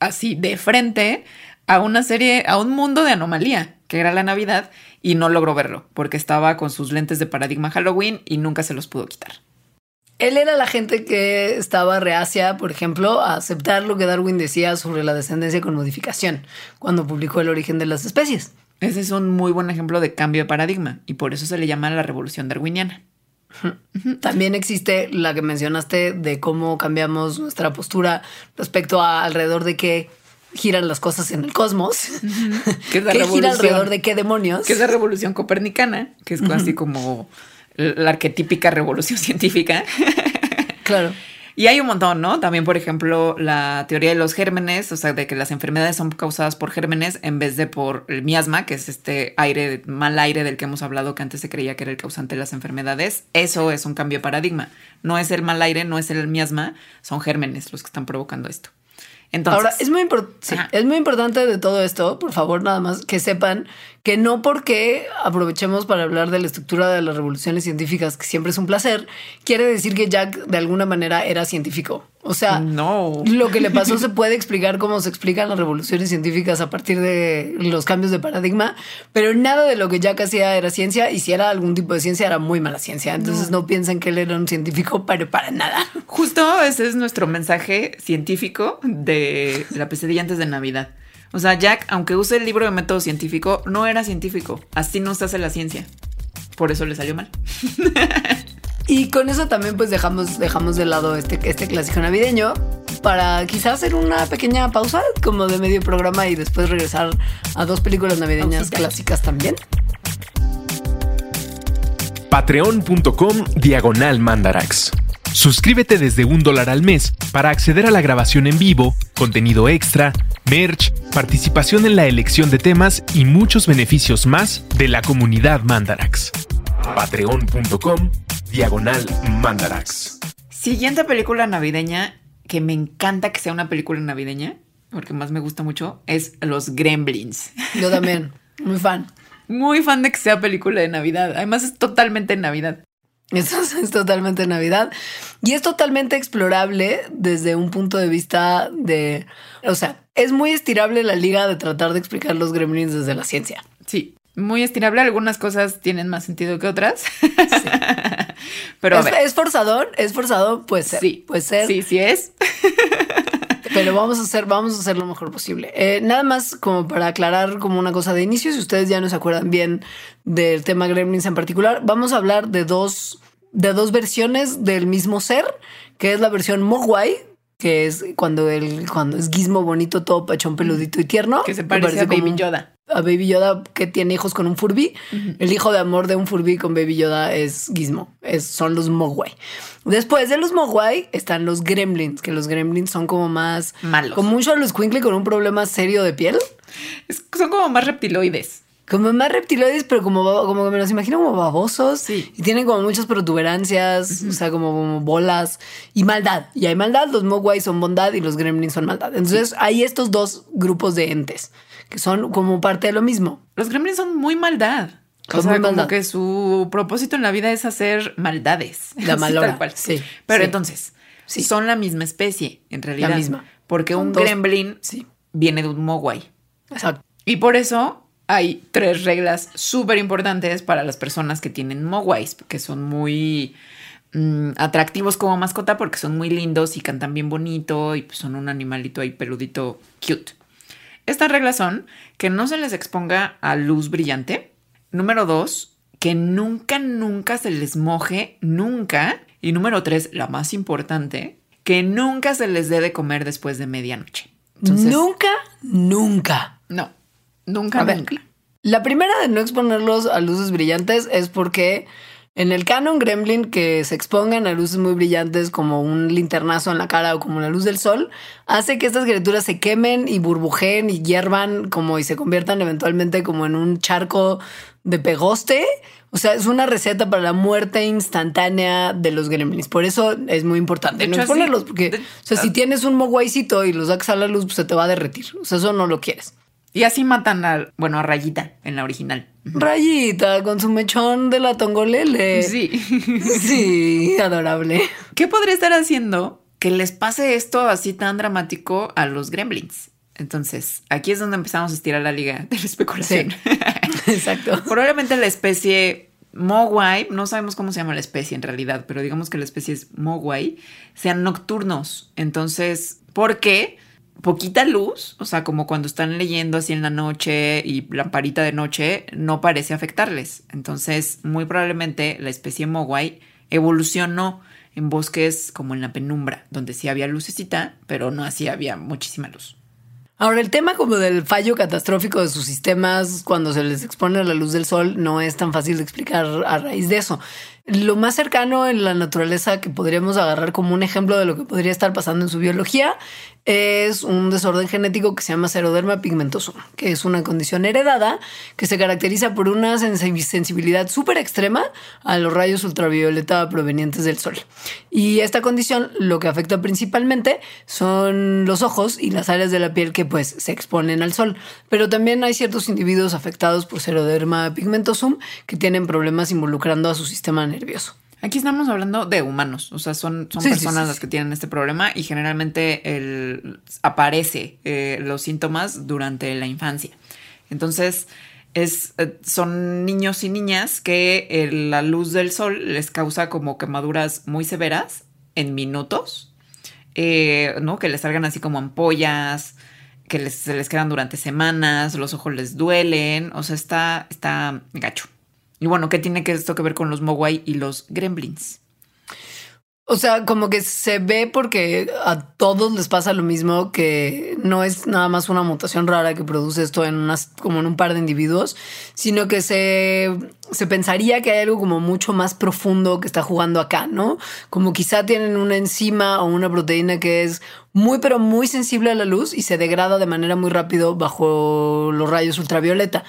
así de frente a una serie, a un mundo de anomalía, que era la Navidad, y no logró verlo, porque estaba con sus lentes de paradigma Halloween y nunca se los pudo quitar. Él era la gente que estaba reacia, por ejemplo, a aceptar lo que Darwin decía sobre la descendencia con modificación, cuando publicó El origen de las especies. Ese es un muy buen ejemplo de cambio de paradigma y por eso se le llama la revolución darwiniana. [LAUGHS] También existe la que mencionaste de cómo cambiamos nuestra postura respecto a alrededor de qué giran las cosas en el cosmos. [LAUGHS] ¿Qué, es la gira alrededor de qué demonios? Que es la revolución copernicana, que es casi como la arquetípica revolución [LAUGHS] científica. claro. Y hay un montón, ¿no? También, por ejemplo, la teoría de los gérmenes, o sea, de que las enfermedades son causadas por gérmenes en vez de por el miasma, que es este aire, mal aire del que hemos hablado, que antes se creía que era el causante de las enfermedades. Eso es un cambio de paradigma. No es el mal aire, no es el miasma, son gérmenes los que están provocando esto. Entonces, Ahora, es muy, es muy importante de todo esto, por favor, nada más que sepan que no porque aprovechemos para hablar de la estructura de las revoluciones científicas, que siempre es un placer, quiere decir que Jack de alguna manera era científico. O sea, no. lo que le pasó se puede explicar cómo se explican las revoluciones científicas a partir de los cambios de paradigma, pero nada de lo que Jack hacía era ciencia y si era algún tipo de ciencia era muy mala ciencia. Entonces no, piensen que él era un científico, pero para nada. Justo ese es nuestro mensaje científico de la pesadilla antes de Navidad. O sea, Jack, aunque use el libro de método científico, no era científico. Así no se hace la ciencia. Por eso le salió mal. [LAUGHS] y con eso también pues dejamos, dejamos de lado este, este clásico navideño para quizás hacer una pequeña pausa como de medio programa y después regresar a dos películas navideñas clásicas también. Patreon.com Diagonal Mandarax. Suscríbete desde un dólar al mes para acceder a la grabación en vivo, contenido extra, merch, participación en la elección de temas y muchos beneficios más de la comunidad Mandarax. Patreon.com Diagonal Mandarax. Siguiente película navideña que me encanta que sea una película navideña, porque más me gusta mucho, es Los Gremlins. Yo también, muy fan. Muy fan de que sea película de Navidad. Además es totalmente Navidad. Eso es totalmente Navidad. Y es totalmente explorable desde un punto de vista de, o sea, es muy estirable la liga de tratar de explicar los gremlins desde la ciencia. Sí, muy estirable. Algunas cosas tienen más sentido que otras. [LAUGHS] Pero ¿Es, forzador? ¿Es forzador? Puede ser. Sí. Puede ser. Sí, sí es. [LAUGHS] Pero vamos a hacer, vamos a hacer lo mejor posible. Eh, nada más como para aclarar como una cosa de inicio, si ustedes ya no se acuerdan bien del tema Gremlins en particular, vamos a hablar de dos, de dos versiones del mismo ser, que es la versión Mogwai, que es cuando el, cuando es Gizmo bonito, todo pachón peludito y tierno. Que se parece, a Baby Yoda. A Baby Yoda que tiene hijos con un Furby. El hijo de amor de un Furby con Baby Yoda es Gizmo. Es, son los Mogwai. Después de los Mogwai están los Gremlins, que los Gremlins son como más... Malos. Como un Charles Quinkly con un problema serio de piel. son como más reptiloides. Como más reptiloides, pero como, como me los imagino como babosos. Y tienen como muchas protuberancias, o sea, como, bolas y maldad. Y hay maldad, los Mogwai son bondad y los Gremlins son maldad. Entonces hay estos dos grupos de entes que son como parte de lo mismo. Los Gremlins son muy maldad. o sea, como que su propósito en la vida es hacer maldades. La [LAUGHS] malora. Sí. Pero entonces, sí. son la misma especie, en realidad. La misma. Porque un gremlin viene de un mogwai. Exacto. Y por eso hay tres reglas súper importantes para las personas que tienen mogwais, que son muy mm, atractivos como mascota porque son muy lindos y cantan bien bonito y pues son un animalito ahí peludito cute. Estas reglas son que no se les exponga a luz brillante. Número dos, que nunca, nunca se les moje, nunca. Y número tres, la más importante, que nunca se les dé de comer después de medianoche. nunca, nunca. No, Nunca, nunca. La primera de no exponerlos a luces brillantes es porque en el canon gremlin que se expongan a luces muy brillantes como un linternazo en la cara o como la luz del sol, hace que estas criaturas se quemen y burbujeen y hiervan como y se conviertan eventualmente como en un charco de pegoste. O sea, es una receta para la muerte instantánea de los gremlins. Por eso es muy importante no exponerlos, porque o sea, si ah. tienes un mogwaicito y los sacas a la luz, pues se te va a derretir. O sea, eso no lo quieres. Y así matan a, bueno, a Rayita en la original. Rayita con su mechón de la tongolele. Sí. [LAUGHS] sí, adorable. ¿Qué podría estar haciendo que les pase esto así tan dramático a los gremlins? Entonces, aquí es donde empezamos a estirar la liga de la especulación. [LAUGHS] Exacto. Probablemente la especie Mogwai, no sabemos cómo se llama la especie en realidad, pero digamos que la especie es Mogwai, sean nocturnos. Entonces, ¿por qué? Poquita luz, o sea, como cuando están leyendo así en la noche y lamparita de noche, no parece afectarles. Entonces, muy probablemente la especie Mogwai evolucionó en bosques como en la penumbra, donde sí había lucecita, pero no así había muchísima luz. Ahora, el tema como del fallo catastrófico de sus sistemas cuando se les expone a la luz del sol no es tan fácil de explicar a raíz de eso. Lo más cercano en la naturaleza que podríamos agarrar como un ejemplo de lo que podría estar pasando en su biología es un desorden genético que se llama seroderma pigmentosum, que es una condición heredada que se caracteriza por una sensibilidad súper extrema a los rayos ultravioleta provenientes del sol. Y esta condición lo que afecta principalmente son los ojos y las áreas de la piel que pues se exponen al sol. Pero también hay ciertos individuos afectados por seroderma pigmentosum que tienen problemas involucrando a su sistema nervioso. Aquí estamos hablando de humanos, o sea, son, son personas las que tienen este problema y generalmente el, aparece eh, los síntomas durante la infancia. Entonces, es, eh, son niños y niñas que la luz del sol les causa como quemaduras muy severas en minutos, eh, ¿no? Que les salgan así como ampollas, que se les quedan durante semanas, los ojos les duelen, o sea, está, está gacho. Y bueno, ¿qué tiene esto que ver con los Mogwai y los Gremlins? O sea, como que se ve porque a todos les pasa lo mismo, que no es nada más una mutación rara que produce esto en unas, como en un par de individuos, sino que se, se pensaría que hay algo como mucho más profundo que está jugando acá, ¿no? Como quizá tienen una enzima o una proteína que es muy, pero muy sensible a la luz y se degrada de manera muy rápido bajo los rayos ultravioleta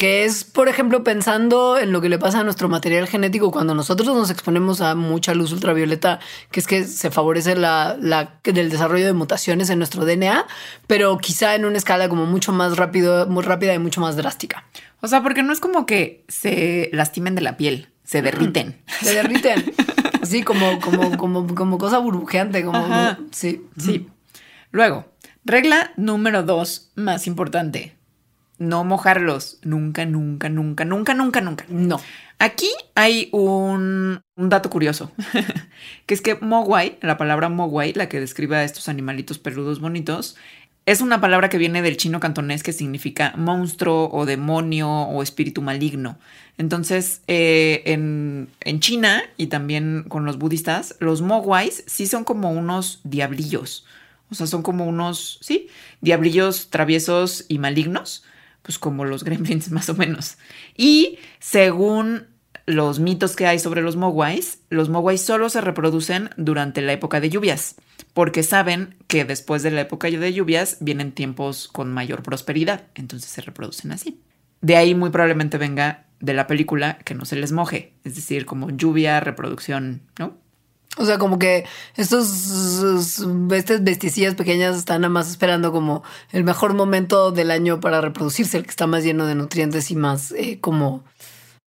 que es, por ejemplo, pensando en lo que le pasa a nuestro material genético cuando nosotros nos exponemos a mucha luz ultravioleta, que es que se favorece la, la del desarrollo de mutaciones en nuestro DNA, pero quizá en una escala como mucho más rápido, muy rápida y mucho más drástica. O sea, porque no es como que se lastimen de la piel, se derriten. Se derriten. [LAUGHS] Así como, como, como, como cosa burbujeante, como sí. Sí. Luego, regla número dos, más importante no mojarlos. Nunca, nunca, nunca, nunca, nunca, nunca. No. Aquí hay un, un dato curioso, [LAUGHS] que es que mogwai, la palabra mogwai, la que describe a estos animalitos peludos bonitos, es una palabra que viene del chino cantonés que significa monstruo o demonio o espíritu maligno. Entonces, eh, en, en, China y también con los budistas, los mogwais sí son como unos diablillos. O sea, son como unos, sí, diablillos traviesos y malignos, pues como los [LAUGHS] gremlins más o menos. Y según los mitos que hay sobre los mogwais, los mogwais solo se reproducen durante la época de lluvias, porque saben que después de la época de lluvias vienen tiempos con mayor prosperidad, entonces se reproducen así. De ahí muy probablemente venga de la película que no se les moje, es decir, como lluvia, reproducción, ¿no? O sea, como que estos estas besticillas pequeñas están nada más esperando como el mejor momento del año para reproducirse, el que está más lleno de nutrientes y más eh, como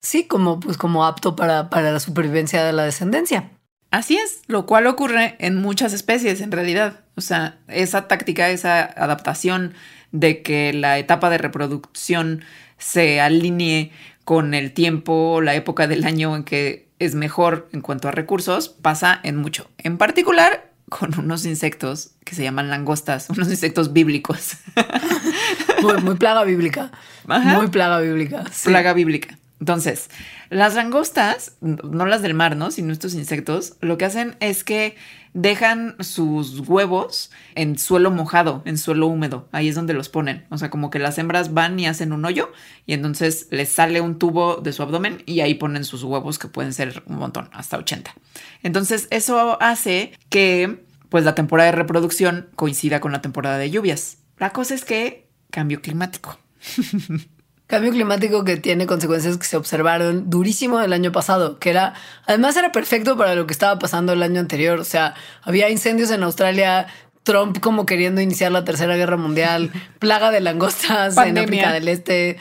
sí, como pues como apto para, para la supervivencia de la descendencia. Así es, lo cual ocurre en muchas especies en realidad. O sea, esa táctica, esa adaptación de que la etapa de reproducción se alinee con el tiempo, la época del año en que es mejor en cuanto a recursos, pasa en mucho. En particular con unos insectos que se llaman langostas, [LAUGHS] unos insectos bíblicos. [LAUGHS] Muy, plaga bíblica. Muy plaga bíblica. Plaga bíblica. Entonces, las langostas, no las del mar, ¿no? Sino estos insectos, lo que hacen es que dejan sus huevos en suelo mojado, en suelo húmedo. Ahí es donde los ponen. O sea, como que las hembras van y hacen un hoyo y entonces les sale un tubo de su abdomen y ahí ponen sus huevos que pueden ser un montón, hasta 80. Entonces, eso hace que pues la temporada de reproducción coincida con la temporada de lluvias. La cosa es que cambio climático. [LAUGHS] Cambio climático que tiene consecuencias que se observaron durísimo el año pasado, que era, además era perfecto para lo que estaba pasando el año anterior. O sea, había incendios en Australia, Trump como queriendo iniciar la tercera guerra mundial, [LAUGHS] plaga de langostas en África del Este.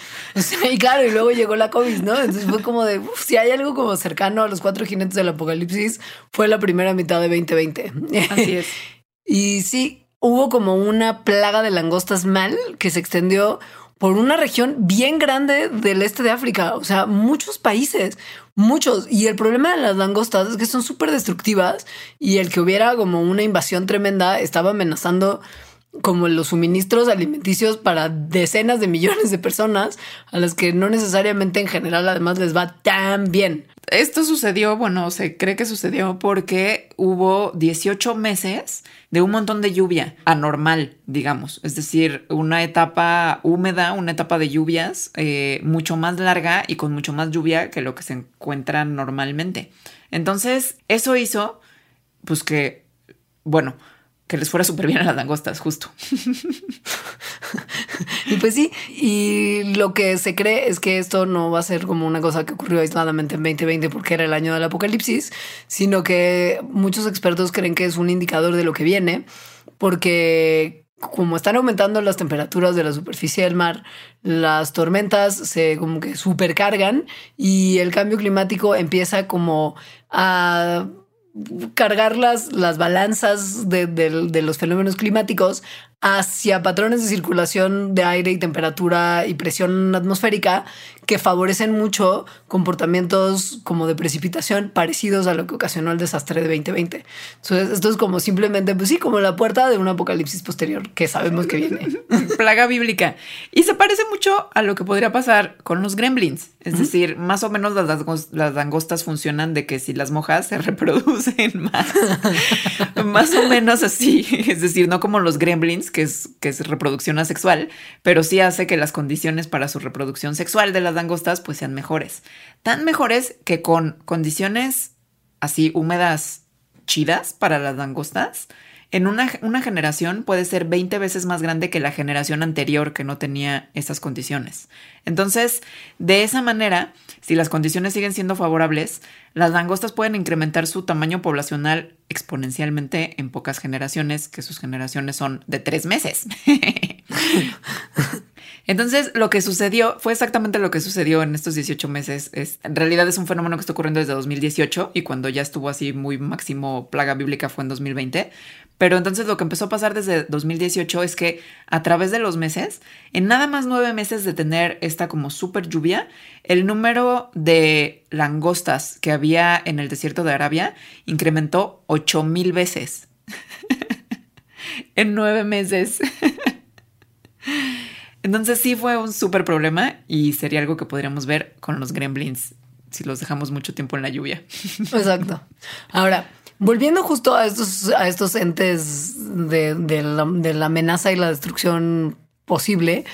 y claro, y luego llegó la COVID, ¿no? Entonces fue como de, si hay algo como cercano a los cuatro jinetes del apocalipsis, fue la primera mitad de 2020. Así es. [LAUGHS] y sí, hubo como una plaga de langostas mal que se extendió por una región bien grande del este de África, o sea, muchos países, muchos. Y el problema de las langostas es que son súper destructivas y el que hubiera como una invasión tremenda estaba amenazando como los suministros alimenticios para decenas de millones de personas a las que no necesariamente en general además les va tan bien. Esto sucedió, bueno, se cree que sucedió porque hubo 18 meses de un montón de lluvia anormal, digamos. Es decir, una etapa húmeda, una etapa de lluvias eh, mucho más larga y con mucho más lluvia que lo que se encuentra normalmente. Entonces, eso hizo, pues que, bueno, que les fuera súper bien a las langostas, justo. [LAUGHS] y pues sí, y lo que se cree es que esto no va a ser como una cosa que ocurrió aisladamente en 2020 porque era el año del apocalipsis, sino que muchos expertos creen que es un indicador de lo que viene, porque como están aumentando las temperaturas de la superficie del mar, las tormentas se como que supercargan y el cambio climático empieza como a cargar las, las balanzas de, de, los fenómenos climáticos hacia patrones de circulación de aire y temperatura y presión atmosférica que favorecen mucho comportamientos como de precipitación parecidos a lo que ocasionó el desastre de 2020. Entonces, esto es como simplemente, pues sí, como la puerta de un apocalipsis posterior que sabemos que viene. [LAUGHS] Plaga bíblica. Y se parece mucho a lo que podría pasar con los gremlins. Es decir, más o menos las, las langostas funcionan de que si las mojas se [LAUGHS] reproducen más. [LAUGHS] más o menos así. Es decir, no como los gremlins, que es, que es reproducción asexual, pero sí hace que las condiciones para su reproducción sexual de las langostas pues sean mejores. Tan mejores que con condiciones así húmedas chidas para las langostas, en una, una, generación puede ser 20 veces más grande que la generación anterior que no tenía esas condiciones. Entonces, de esa manera, si las condiciones siguen siendo favorables, las langostas pueden incrementar su tamaño poblacional exponencialmente en pocas generaciones, que sus generaciones son de tres meses. [LAUGHS] Entonces, lo que sucedió fue exactamente lo que sucedió en estos 18 meses. Es, en realidad es un fenómeno que está ocurriendo desde 2018 y cuando ya estuvo así muy máximo plaga bíblica fue en 2020. Pero entonces lo que empezó a pasar desde 2018 es que a través de los meses, en nada más nueve meses de tener esta como súper lluvia, el número de langostas que había en el desierto de Arabia incrementó 8 mil veces [LAUGHS] en nueve meses. [LAUGHS] Entonces sí fue un súper problema y sería algo que podríamos ver con los gremlins si los dejamos mucho tiempo en la lluvia. [LAUGHS] Exacto. Ahora, volviendo justo a estos, a estos entes de, la, de la amenaza y la destrucción posible,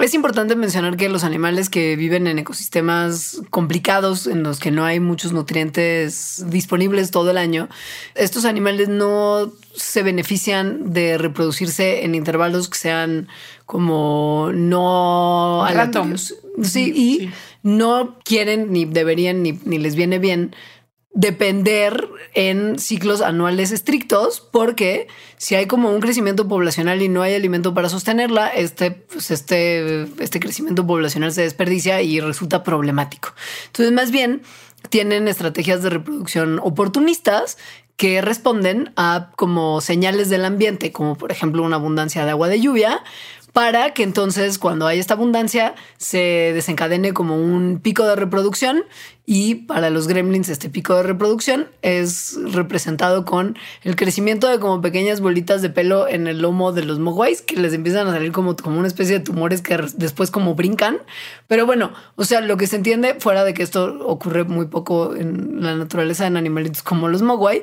es importante mencionar que los animales que viven en ecosistemas complicados, en los que no hay muchos nutrientes disponibles todo el año, estos animales no se benefician de reproducirse en intervalos que sean como no aleatorios. Sí, y no quieren ni deberían ni, ni les viene bien depender en ciclos anuales estrictos, porque si hay como un crecimiento poblacional y no hay alimento para sostenerla, este, pues este, este crecimiento poblacional se desperdicia y resulta problemático. Entonces, más bien, tienen estrategias de reproducción oportunistas que responden a como señales del ambiente, como por ejemplo una abundancia de agua de lluvia, para que entonces cuando hay esta abundancia se desencadene como un pico de reproducción y para los gremlins este pico de reproducción es representado con el crecimiento de como pequeñas bolitas de pelo en el lomo de los mogwais que les empiezan a salir como, como una especie de tumores que después como brincan. Pero bueno, o sea, lo que se entiende fuera de que esto ocurre muy poco en la naturaleza en animalitos como los mogwai,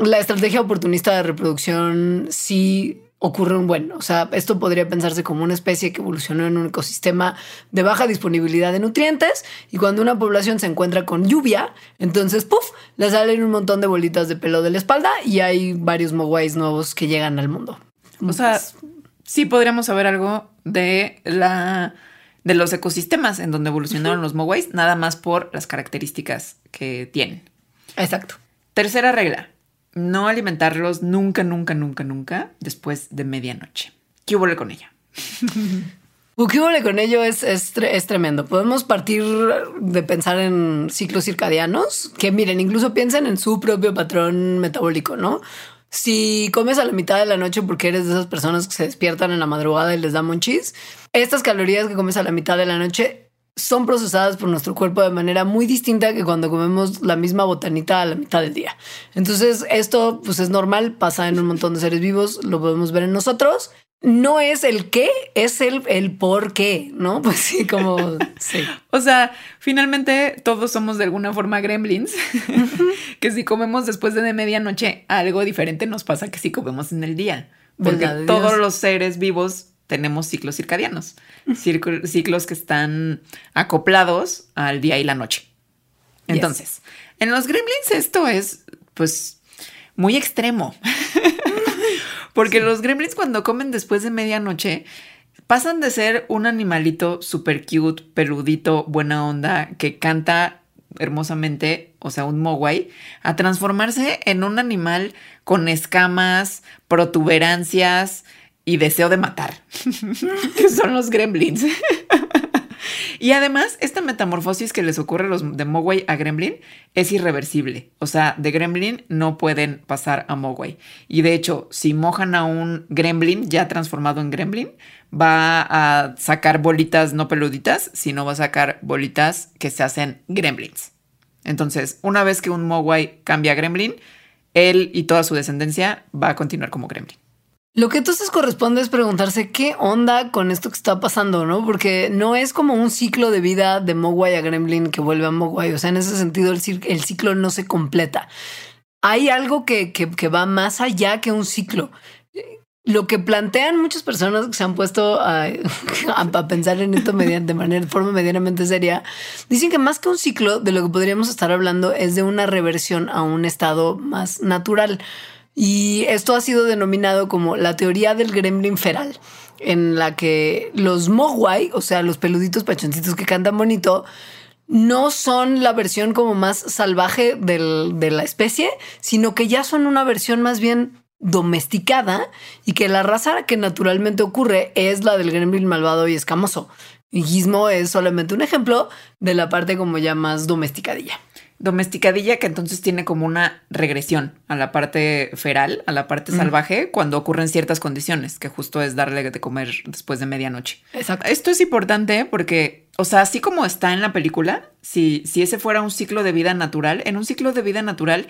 la estrategia oportunista de reproducción sí ocurre un buen. O sea, esto podría pensarse como una especie que evolucionó en un ecosistema de baja disponibilidad de nutrientes y cuando una población se encuentra con lluvia, entonces, puff, le salen un montón de bolitas de pelo de la espalda y hay varios mogwais nuevos que llegan al mundo. O sea, sí podríamos saber algo de la de los ecosistemas en donde evolucionaron los mogwais, nada más por las características que tienen. Exacto. Tercera regla no alimentarlos nunca, nunca, nunca, nunca después de medianoche. ¿Qué hubo con ella? [LAUGHS] ¿Qué hubo con ello? Es, es, tremendo. Podemos partir de pensar en ciclos circadianos, que miren, incluso piensen en su propio patrón metabólico, ¿no? Si comes a la mitad de la noche porque eres de esas personas que se despiertan en la madrugada y les da monchis, estas calorías que comes a la mitad de la noche son procesadas por nuestro cuerpo de manera muy distinta que cuando comemos la misma botanita a la mitad del día. Entonces, esto pues es normal, pasa en un montón de seres vivos, lo podemos ver en nosotros. No es el qué, es el, el por qué, ¿no? [LAUGHS] Pues sí, como sí. [LAUGHS] O sea, finalmente todos somos de alguna forma gremlins, [LAUGHS] que si comemos después de medianoche, algo diferente nos pasa que si comemos en el día. Porque todos los seres vivos tenemos ciclos circadianos, ciclos que están acoplados al día y la noche. Entonces, en los gremlins esto es pues muy extremo, [LAUGHS] porque los gremlins cuando comen después de medianoche pasan de ser un animalito super cute, peludito, buena onda, que canta hermosamente, o sea, un mogwai, a transformarse en un animal con escamas, protuberancias, y deseo de matar, [LAUGHS] son los gremlins. [LAUGHS] y además, esta metamorfosis que les ocurre los de Mogwai a Gremlin es irreversible. O sea, de Gremlin no pueden pasar a Mogwai. Y de hecho, si mojan a un Gremlin ya transformado en Gremlin, va a sacar bolitas no peluditas, sino va a sacar bolitas que se hacen Gremlins. Entonces, una vez que un Mogwai cambia a Gremlin, él y toda su descendencia va a continuar como Gremlin. Lo que entonces corresponde es preguntarse qué onda con esto que está pasando, ¿no? Porque no es como un ciclo de vida de Mogwai a Gremlin que vuelve a Mogwai. O sea, en ese sentido el, ciclo no se completa. Hay algo que, va más allá que un ciclo. Lo que plantean muchas personas que se han puesto a, [LAUGHS] pensar en esto de manera, forma medianamente seria, dicen que más que un ciclo, de lo que podríamos estar hablando es de una reversión a un estado más natural. Y esto ha sido denominado como la teoría del gremlin feral, en la que los mogwai, o sea, los peluditos pachoncitos que cantan bonito, no son la versión como más salvaje de la especie, sino que ya son una versión más bien domesticada y que la raza que naturalmente ocurre es la del gremlin malvado y escamoso. Y Gizmo es solamente un ejemplo de la parte como ya más domesticadilla. Domesticadilla que entonces tiene como una regresión a la parte feral, a la parte salvaje, cuando ocurren ciertas condiciones, que justo es darle de comer después de medianoche. Exacto. Esto es importante porque, o sea, así como está en la película, si, si ese fuera un ciclo de vida natural, en un ciclo de vida natural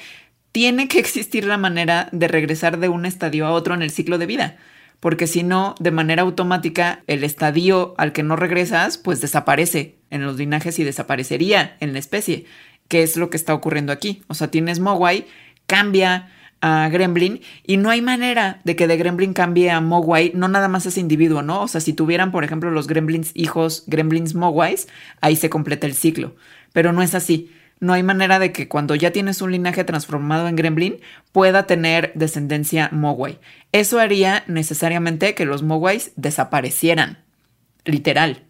tiene que existir la manera de regresar de un estadio a otro en el ciclo de vida porque si no, de manera automática, el estadio al que no regresas, pues desaparece en los linajes y desaparecería en la especie, que es lo que está ocurriendo aquí. O sea, tienes Mogwai, cambia a Gremlin y no hay manera de que de Gremlin cambie a Mogwai, no nada más ese individuo, ¿no? O sea, si tuvieran, por ejemplo, los Gremlins hijos, Gremlins Mogwais, ahí se completa el ciclo, pero no es así no hay manera de que cuando ya tienes un linaje transformado en gremlin pueda tener descendencia mogwai. Eso haría necesariamente que los mogwais desaparecieran, literal.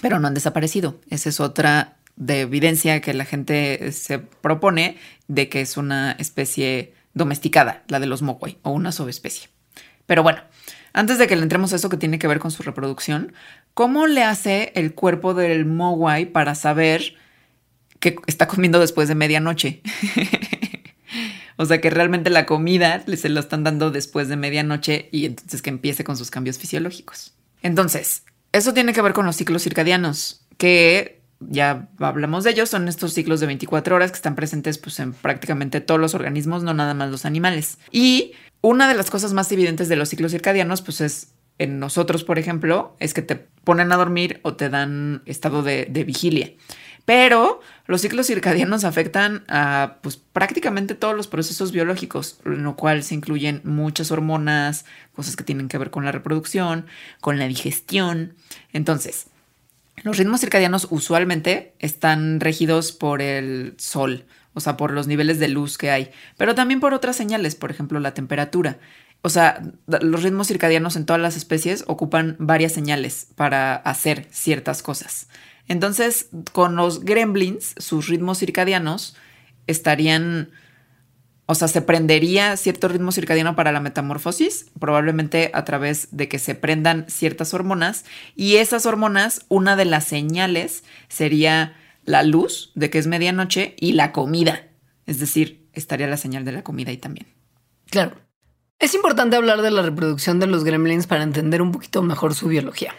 Pero no han desaparecido. Esa es otra de evidencia que la gente se propone de que es una especie domesticada, la de los mogwai, o una subespecie. Pero bueno, antes de que le entremos a eso que tiene que ver con su reproducción, ¿cómo le hace el cuerpo del mogwai para saber que está comiendo después de medianoche. [LAUGHS] o sea que realmente la comida se lo están dando después de medianoche y entonces que empiece con sus cambios fisiológicos. Entonces, eso tiene que ver con los ciclos circadianos, que ya hablamos de ellos, son estos ciclos de 24 horas que están presentes pues, en prácticamente todos los organismos, no nada más los animales. Y una de las cosas más evidentes de los ciclos circadianos, pues es en nosotros, por ejemplo, es que te ponen a dormir o te dan estado de, vigilia. Pero los ciclos circadianos afectan a pues, prácticamente todos los procesos biológicos, en lo cual se incluyen muchas hormonas, cosas que tienen que ver con la reproducción, con la digestión. Entonces, los ritmos circadianos usualmente están regidos por el sol, o sea, por los niveles de luz que hay, pero también por otras señales, por ejemplo, la temperatura. O sea, los ritmos circadianos en todas las especies ocupan varias señales para hacer ciertas cosas. Entonces, con los gremlins, sus ritmos circadianos estarían, o sea, se prendería cierto ritmo circadiano para la metamorfosis, probablemente a través de que se prendan ciertas hormonas, y esas hormonas, una de las señales sería la luz de que es medianoche y la comida, es decir, estaría la señal de la comida ahí también. Claro. Es importante hablar de la reproducción de los gremlins para entender un poquito mejor su biología.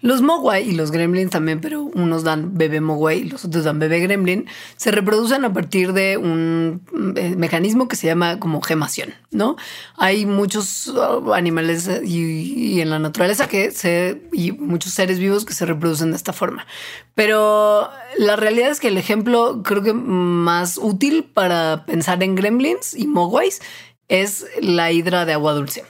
Los Mogwai y los Gremlins también, pero unos dan bebé Mogwai y los otros dan bebé Gremlin, se reproducen a partir de un eh, mecanismo que se llama como gemación, ¿no? Hay muchos uh, animales y, en la naturaleza que se, y muchos seres vivos que se reproducen de esta forma. Pero la realidad es que el ejemplo creo que más útil para pensar en Gremlins y Mogwais es la hidra de agua dulce.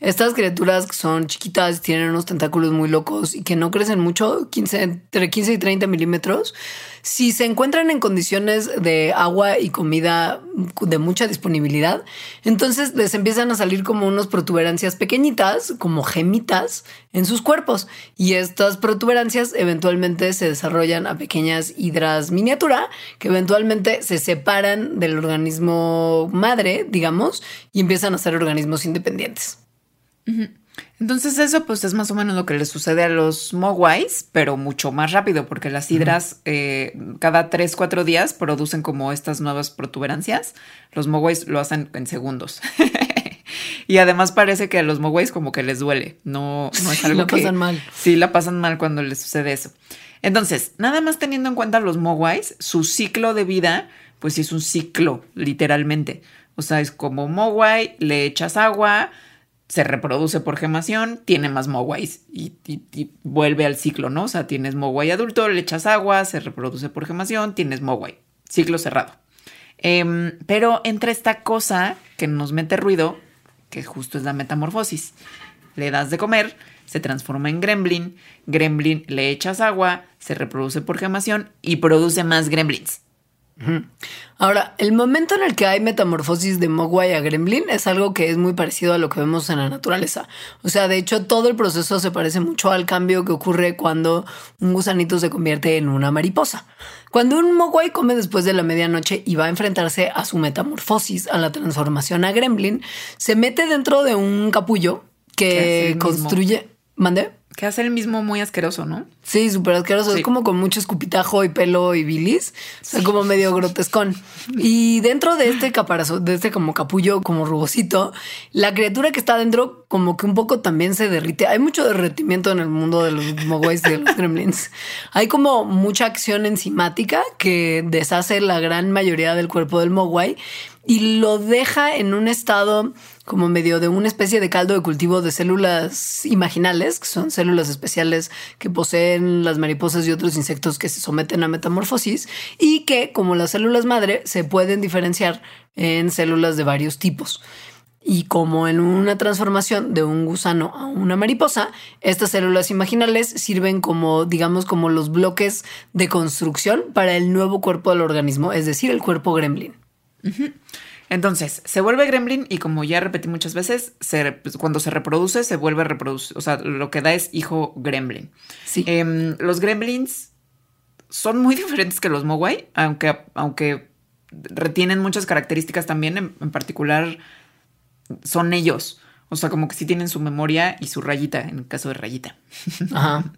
Estas criaturas que son chiquitas, tienen unos tentáculos muy locos y que no crecen mucho, 15, entre 15 y 30 milímetros, si se encuentran en condiciones de agua y comida de mucha disponibilidad, entonces les empiezan a salir como unas protuberancias pequeñitas, como gemitas en sus cuerpos. Y estas protuberancias eventualmente se desarrollan a pequeñas hidras miniatura que eventualmente se separan del organismo madre, digamos, y empiezan a ser organismos independientes. Entonces eso pues es más o menos lo que le sucede a los mogwais, pero mucho más rápido porque las hidras eh, cada 3, 4 días producen como estas nuevas protuberancias. Los mogwais lo hacen en segundos. [LAUGHS] y además parece que a los mogwais como que les duele. No, no es algo la pasan mal. Sí, la pasan mal cuando les sucede eso. Entonces, nada más teniendo en cuenta los mogwais, su ciclo de vida pues sí es un ciclo, literalmente. O sea, es como mogwai, le echas agua, se reproduce por gemación, tiene más mogwais y, vuelve al ciclo, ¿no? O sea, tienes mogwai adulto, le echas agua, se reproduce por gemación, tienes mogwai. Ciclo cerrado. Em, pero entre esta cosa que nos mete ruido, que justo es la metamorfosis, le das de comer, se transforma en gremlin, gremlin le echas agua, se reproduce por gemación y produce más gremlins. Ahora, el momento en el que hay metamorfosis de Mogwai a Gremlin es algo que es muy parecido a lo que vemos en la naturaleza. O sea, de hecho, todo el proceso se parece mucho al cambio que ocurre cuando un gusanito se convierte en una mariposa. Cuando un Mogwai come después de la medianoche y va a enfrentarse a su metamorfosis, a la transformación a Gremlin, se mete dentro de un capullo que construye. ¿Mande? Que hace el mismo muy asqueroso, ¿no? Sí, súper asqueroso. Es como con mucho escupitajo y pelo y bilis. O sea, como medio grotescón. Y dentro de este caparazo, de este como capullo, como rugosito, la criatura que está dentro como que un poco también se derrite. Hay mucho derretimiento en el mundo de los mogwais y de los [LAUGHS] gremlins. Hay como mucha acción enzimática que deshace la gran mayoría del cuerpo del mogwai y lo deja en un estado como medio de una especie de caldo de cultivo de células imaginales, que son células especiales que poseen las mariposas y otros insectos que se someten a metamorfosis y que, como las células madre, se pueden diferenciar en células de varios tipos. Y como en una transformación de un gusano a una mariposa, estas células imaginales sirven como, digamos, como los bloques de construcción para el nuevo cuerpo del organismo, es decir, el cuerpo gremlin. Entonces, se vuelve gremlin y como ya repetí muchas veces, pues, cuando se reproduce, se vuelve a reproducir. O sea, lo que da es hijo gremlin. Sí. Em, los gremlins son muy [LAUGHS] diferentes que los mogwai, aunque, aunque retienen muchas características también, en, particular son ellos. O sea, como que sí tienen su memoria y su rayita, en el caso de rayita. [LAUGHS] Ajá.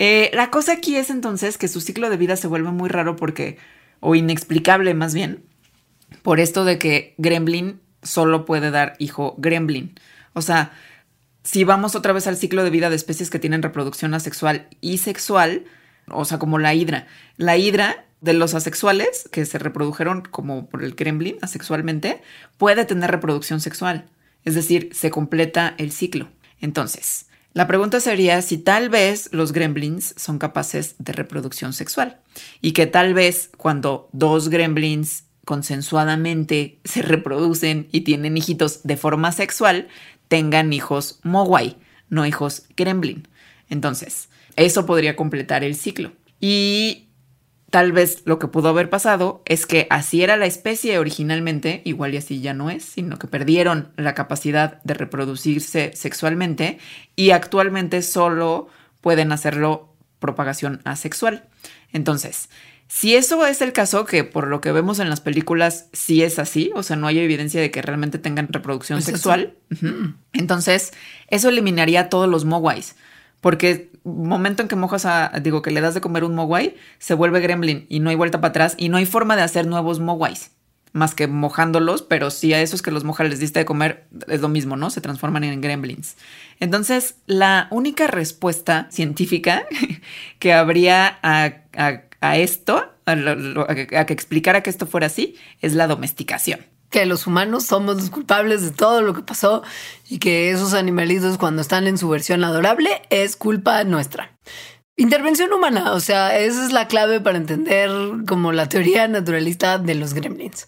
Eh, la cosa aquí es entonces que su ciclo de vida se vuelve muy raro porque, o inexplicable más bien, por esto de que Gremlin solo puede dar hijo Gremlin. O sea, si vamos otra vez al ciclo de vida de especies que tienen reproducción asexual y sexual, o sea, como la hidra. La hidra de los asexuales que se reprodujeron como por el gremlin asexualmente puede tener reproducción sexual. Es decir, se completa el ciclo. Entonces, la pregunta sería si tal vez los gremlins son capaces de reproducción sexual y que tal vez cuando dos gremlins consensuadamente se reproducen y tienen hijitos de forma sexual, tengan hijos Mogwai, no hijos Gremlin. Entonces, eso podría completar el ciclo. Y tal vez lo que pudo haber pasado es que así era la especie originalmente, igual y así ya no es, sino que perdieron la capacidad de reproducirse sexualmente y actualmente solo pueden hacerlo propagación asexual. Entonces, si eso es el caso, que por lo que vemos en las películas sí es así, o sea, no hay evidencia de que realmente tengan reproducción sexual, entonces eso eliminaría a todos los mogwais. Porque momento en que mojas a, digo, que le das de comer un mogwai, se vuelve gremlin y no hay vuelta para atrás y no hay forma de hacer nuevos mogwais más que mojándolos, pero si a esos que los mojas les diste de comer es lo mismo, ¿no? Se transforman en gremlins. Entonces, la única respuesta científica [LAUGHS] que habría a, a a esto, a, que explicara que esto fuera así, es la domesticación que los humanos somos los culpables de todo lo que pasó y que esos animalitos cuando están en su versión adorable es culpa nuestra. Intervención humana, o sea, esa es la clave para entender como la teoría naturalista de los gremlins.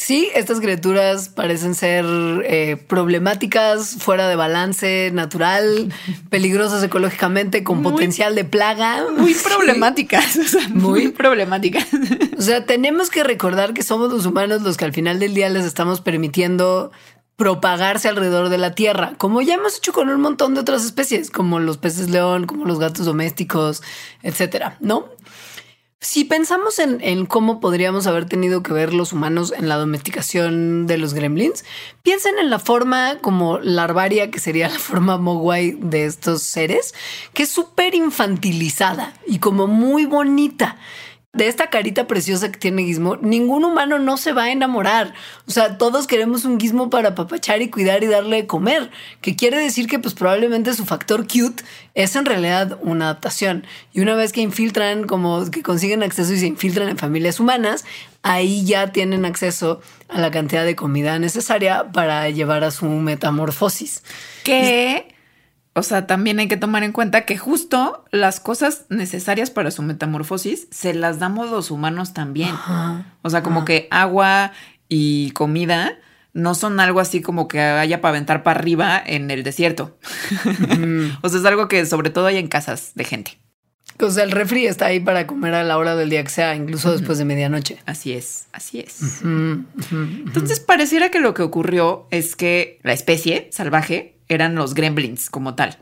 Sí, estas criaturas parecen ser eh, problemáticas, fuera de balance natural, [LAUGHS] peligrosas ecológicamente, con potencial de plaga. Muy [LAUGHS] problemáticas, muy, problemáticas. [LAUGHS] O sea, tenemos que recordar que somos los humanos los que al final del día les estamos permitiendo propagarse alrededor de la Tierra, como ya hemos hecho con un montón de otras especies, como los peces león, como los gatos domésticos, etcétera, ¿no? Si pensamos en, cómo podríamos haber tenido que ver los humanos en la domesticación de los gremlins, piensen en la forma como larvaria, que sería la [LAUGHS] forma mogwai de estos seres, que es súper infantilizada y como muy bonita de esta carita preciosa que tiene Gizmo, ningún humano no se va a enamorar. O sea, todos queremos un Gizmo para papachar y cuidar y darle de comer, que quiere decir que pues probablemente su factor cute es en realidad una adaptación. Y una vez que infiltran, como que consiguen acceso y se infiltran en familias humanas, ahí ya tienen acceso a la cantidad de comida necesaria para llevar a su metamorfosis. ¿Qué? O sea, también hay que tomar en cuenta que justo las cosas necesarias para su metamorfosis se las damos los humanos también. O sea, como que agua y comida no son algo así como que haya para aventar para arriba en el desierto. [LAUGHS] o sea, es algo que sobre todo hay en casas de gente. O sea, el refri está ahí para comer a la hora del día que sea, incluso después de medianoche. Así es, así es. Entonces pareciera que lo que ocurrió es que la especie salvaje eran los gremlins como tal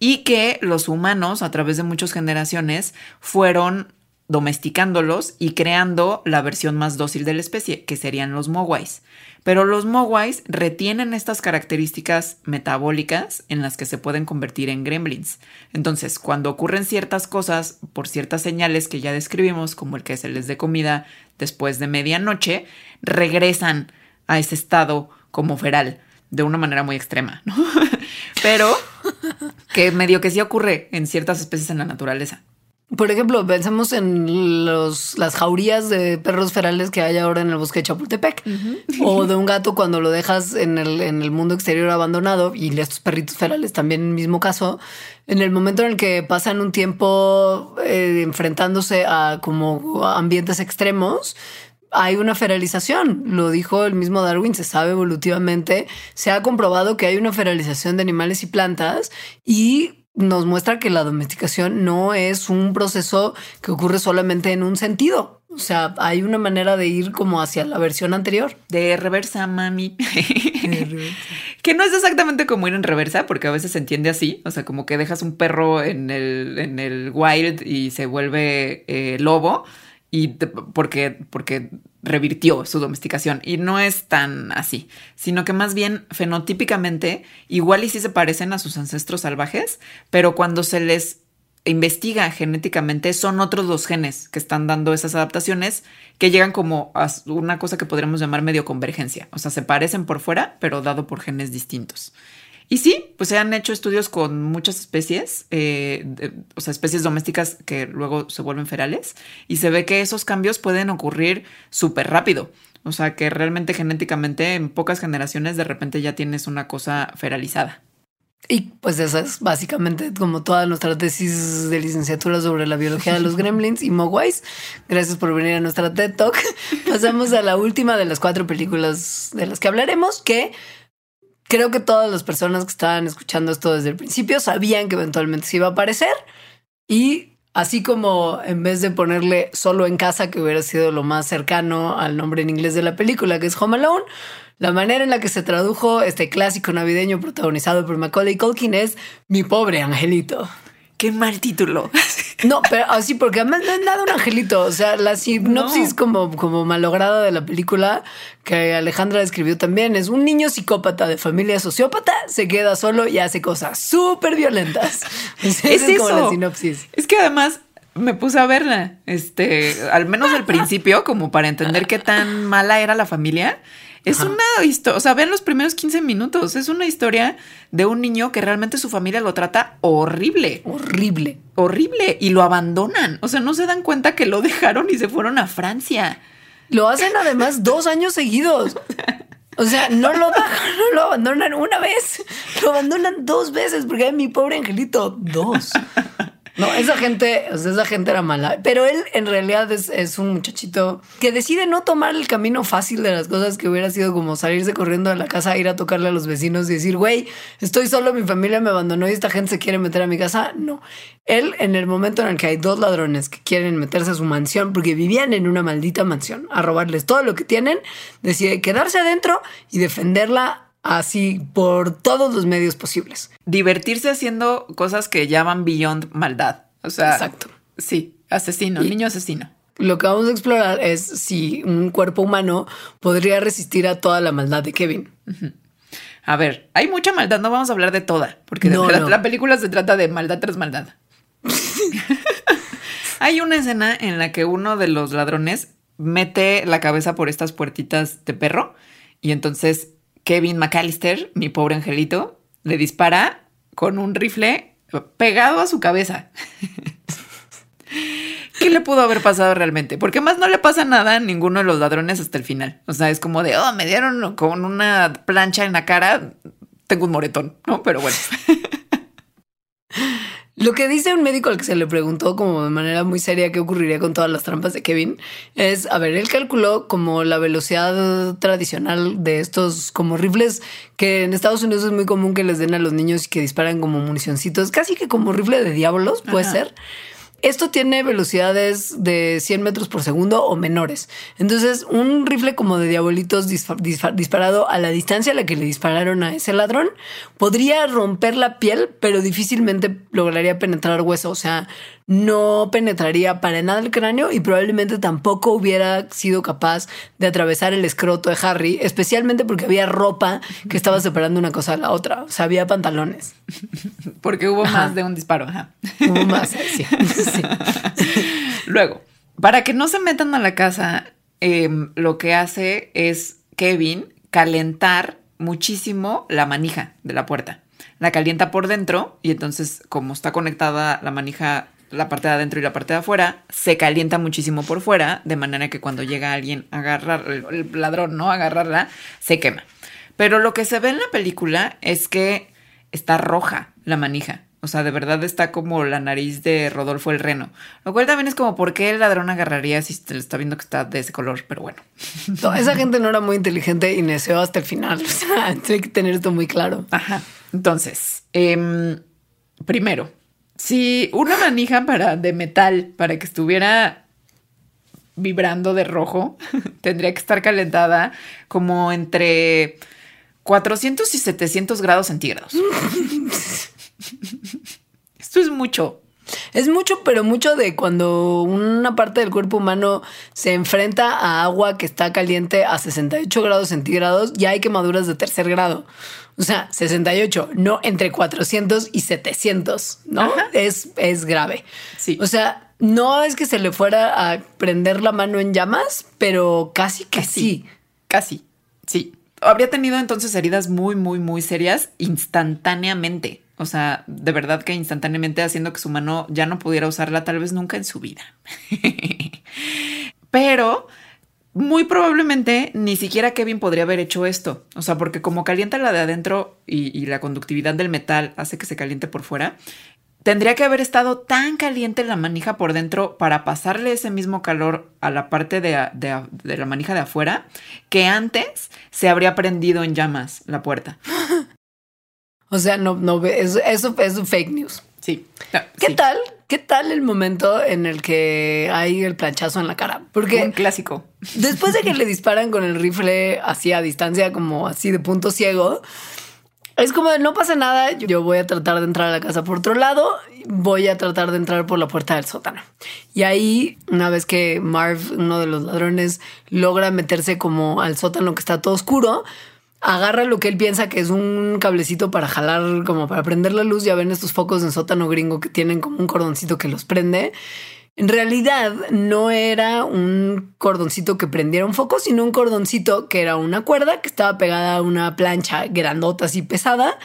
y que los humanos a través de muchas generaciones fueron domesticándolos y creando la versión más dócil de la especie, que serían los mogwais. Pero los mogwais retienen estas características metabólicas en las que se pueden convertir en gremlins. Entonces, cuando ocurren ciertas cosas por ciertas señales que ya describimos, como el que se les dé comida después de medianoche, regresan a ese estado como feral de una manera muy extrema, ¿no? [LAUGHS] Pero que medio que sí ocurre en ciertas especies en la naturaleza. Por ejemplo, pensemos en los, las jaurías de perros ferales que hay ahora en el bosque de Chapultepec. O de [LAUGHS] un gato cuando lo dejas en el, en el mundo exterior abandonado. Y estos perritos ferales también en el mismo caso. En el momento en el que pasan un tiempo eh, enfrentándose a como ambientes extremos, hay una feralización. Lo dijo el mismo Darwin, se sabe evolutivamente. Se ha comprobado que hay una feralización de animales y plantas y nos muestra que la domesticación no es un proceso que ocurre solamente en un sentido. O sea, hay una manera de ir como hacia la versión anterior. De reversa, mami. [LAUGHS] que no es exactamente como ir en reversa, porque a veces se entiende así. O sea, como que dejas un perro en el, en el wild y se vuelve eh, lobo y porque, porque revirtió su domesticación. Y no es tan así, sino que más bien fenotípicamente igual y sí se parecen a sus ancestros salvajes, pero cuando se les investiga genéticamente son otros dos genes que están dando esas adaptaciones que llegan como a una cosa que podríamos llamar medio convergencia. O sea, se parecen por fuera, pero dado por genes distintos. Y sí, pues se han hecho estudios con muchas especies, eh, o sea, especies domésticas que luego se vuelven ferales, y se ve que esos cambios pueden ocurrir súper rápido. O sea, que realmente genéticamente en pocas generaciones de repente ya tienes una cosa feralizada. Y pues esa es básicamente como toda nuestra tesis de licenciatura sobre la biología de los [LAUGHS] gremlins y mogwais. Gracias por venir a nuestra TED Talk. [LAUGHS] Pasamos a la última de las cuatro películas de las que hablaremos, que creo que todas las personas que estaban escuchando esto desde el principio sabían que eventualmente se iba a aparecer y así como en vez de ponerle solo en casa, que hubiera sido lo más cercano al nombre en inglés de la película, que es Home Alone, la manera en la que se tradujo este clásico navideño protagonizado por Macaulay Culkin es Mi pobre angelito. Qué mal título. [LAUGHS] No, pero así, porque además no es nada un angelito. O sea, la sinopsis como, como malograda de la película que Alejandra escribió también es un niño psicópata de familia sociópata se queda solo y hace cosas súper violentas. [LAUGHS] Es, es, como la sinopsis. Es que además me puse a verla, este, al menos al principio, como para entender qué tan mala era la familia. Es una historia, o sea, ven los primeros 15 minutos. Es una historia de un niño que realmente su familia lo trata horrible. Horrible. Horrible. Y lo abandonan. O sea, no se dan cuenta que lo dejaron y se fueron a Francia. Lo hacen además [LAUGHS] dos años seguidos. O sea, no lo dejan, no lo abandonan una vez, lo abandonan dos veces, porque mi pobre angelito, dos. No, esa gente, o sea, esa gente era mala. Pero él en realidad es, un muchachito que decide no tomar el camino fácil de las cosas que hubiera sido como salirse corriendo a la casa, ir a tocarle a los vecinos y decir, güey, estoy solo, mi familia me abandonó y esta gente se quiere meter a mi casa. No. Él, en el momento en el que hay dos ladrones que quieren meterse a su mansión porque vivían en una maldita mansión a robarles todo lo que tienen, decide quedarse adentro y defenderla así por todos los medios posibles. Divertirse haciendo cosas que llaman beyond maldad. O sea, exacto. Sí, asesino, niño asesino. Lo que vamos a explorar es si un cuerpo humano podría resistir a toda la maldad de Kevin. A ver, hay mucha maldad, no vamos a hablar de toda, porque la película se trata de maldad tras maldad. [LAUGHS] hay una escena en la que uno de los ladrones mete la cabeza por estas puertitas de perro y entonces Kevin McAllister, mi pobre angelito, le dispara con un rifle pegado a su cabeza. [LAUGHS] ¿Qué le pudo haber pasado realmente? Porque más no le pasa nada a ninguno de los ladrones hasta el final. O sea, es como de, oh, me dieron con una plancha en la cara, tengo un moretón, ¿no? Pero bueno. [LAUGHS] Lo que dice un médico al que se le preguntó como de manera muy seria qué ocurriría con todas las trampas de Kevin es, a ver, él calculó como la velocidad tradicional de estos como rifles que en Estados Unidos es muy común que les den a los niños y que disparan como municioncitos, casi que como rifle de diablos, puede ser. Esto tiene velocidades de 100 metros por segundo o menores. Entonces, un rifle como de diabolitos disparado a la distancia a la que le dispararon a ese ladrón podría romper la piel, pero difícilmente lograría penetrar hueso. O sea, no penetraría para nada el cráneo y probablemente tampoco hubiera sido capaz de atravesar el escroto de Harry, especialmente porque había ropa que estaba separando una cosa de la otra. O sea, había pantalones. [LAUGHS] Porque hubo más de un disparo. Hubo más, [LAUGHS] sí. Luego, para que no se metan a la casa, em, lo que hace es Kevin calentar muchísimo la manija de la puerta. La calienta por dentro y entonces como está conectada la manija la parte de adentro y la parte de afuera, se calienta muchísimo por fuera, de manera que cuando llega alguien a agarrar, el, ladrón, ¿no? A agarrarla, se quema. Pero lo que se ve en la película es que está roja la manija. O sea, de verdad está como la nariz de Rodolfo el Reno. Lo cual también es como por qué el ladrón agarraría si se le está viendo que está de ese color, pero bueno. esa gente no era muy inteligente y neció hasta el final. [LAUGHS] O sea, hay que tener esto muy claro. Ajá. Entonces, em, primero, si una manija para, de metal para que estuviera vibrando de rojo, [LAUGHS] tendría que estar calentada como entre 400 y 700 grados centígrados. [LAUGHS] Esto es mucho. Es mucho, pero mucho de cuando una parte del cuerpo humano se enfrenta a agua que está caliente a 68 grados centígrados, ya hay quemaduras de tercer grado. O sea, 68, no entre 400 y 700, ¿no? Es, es grave. Sí. O sea, no es que se le fuera a prender la mano en llamas, pero casi que sí. Casi, sí. Habría tenido entonces heridas muy, muy, muy serias instantáneamente. O sea, de verdad que instantáneamente haciendo que su mano ya no pudiera usarla tal vez nunca en su vida. [LAUGHS] Pero muy probablemente ni siquiera Kevin podría haber hecho esto. O sea, porque como calienta la de adentro y, la conductividad del metal hace que se caliente por fuera, tendría que haber estado tan caliente la manija por dentro para pasarle ese mismo calor a la parte de, la manija de afuera que antes se habría prendido en llamas la puerta. [LAUGHS] O sea, no, no, eso, es fake news. Sí. ¿Qué tal? ¿Qué tal el momento en el que hay el planchazo en la cara? Porque un clásico. Después de que le disparan con el rifle así a distancia, como así de punto ciego, es como no pasa nada. Yo voy a tratar de entrar a la casa por otro lado, voy a tratar de entrar por la puerta del sótano. Y ahí, una vez que Marv, uno de los ladrones, logra meterse como al sótano que está todo oscuro, agarra lo que él piensa que es un cablecito para jalar, como para prender la luz. Ya ven estos focos en sótano gringo que tienen como un cordoncito que los prende. En realidad no era un cordoncito que prendiera un foco, sino un cordoncito que era una cuerda que estaba pegada a una plancha grandota y pesada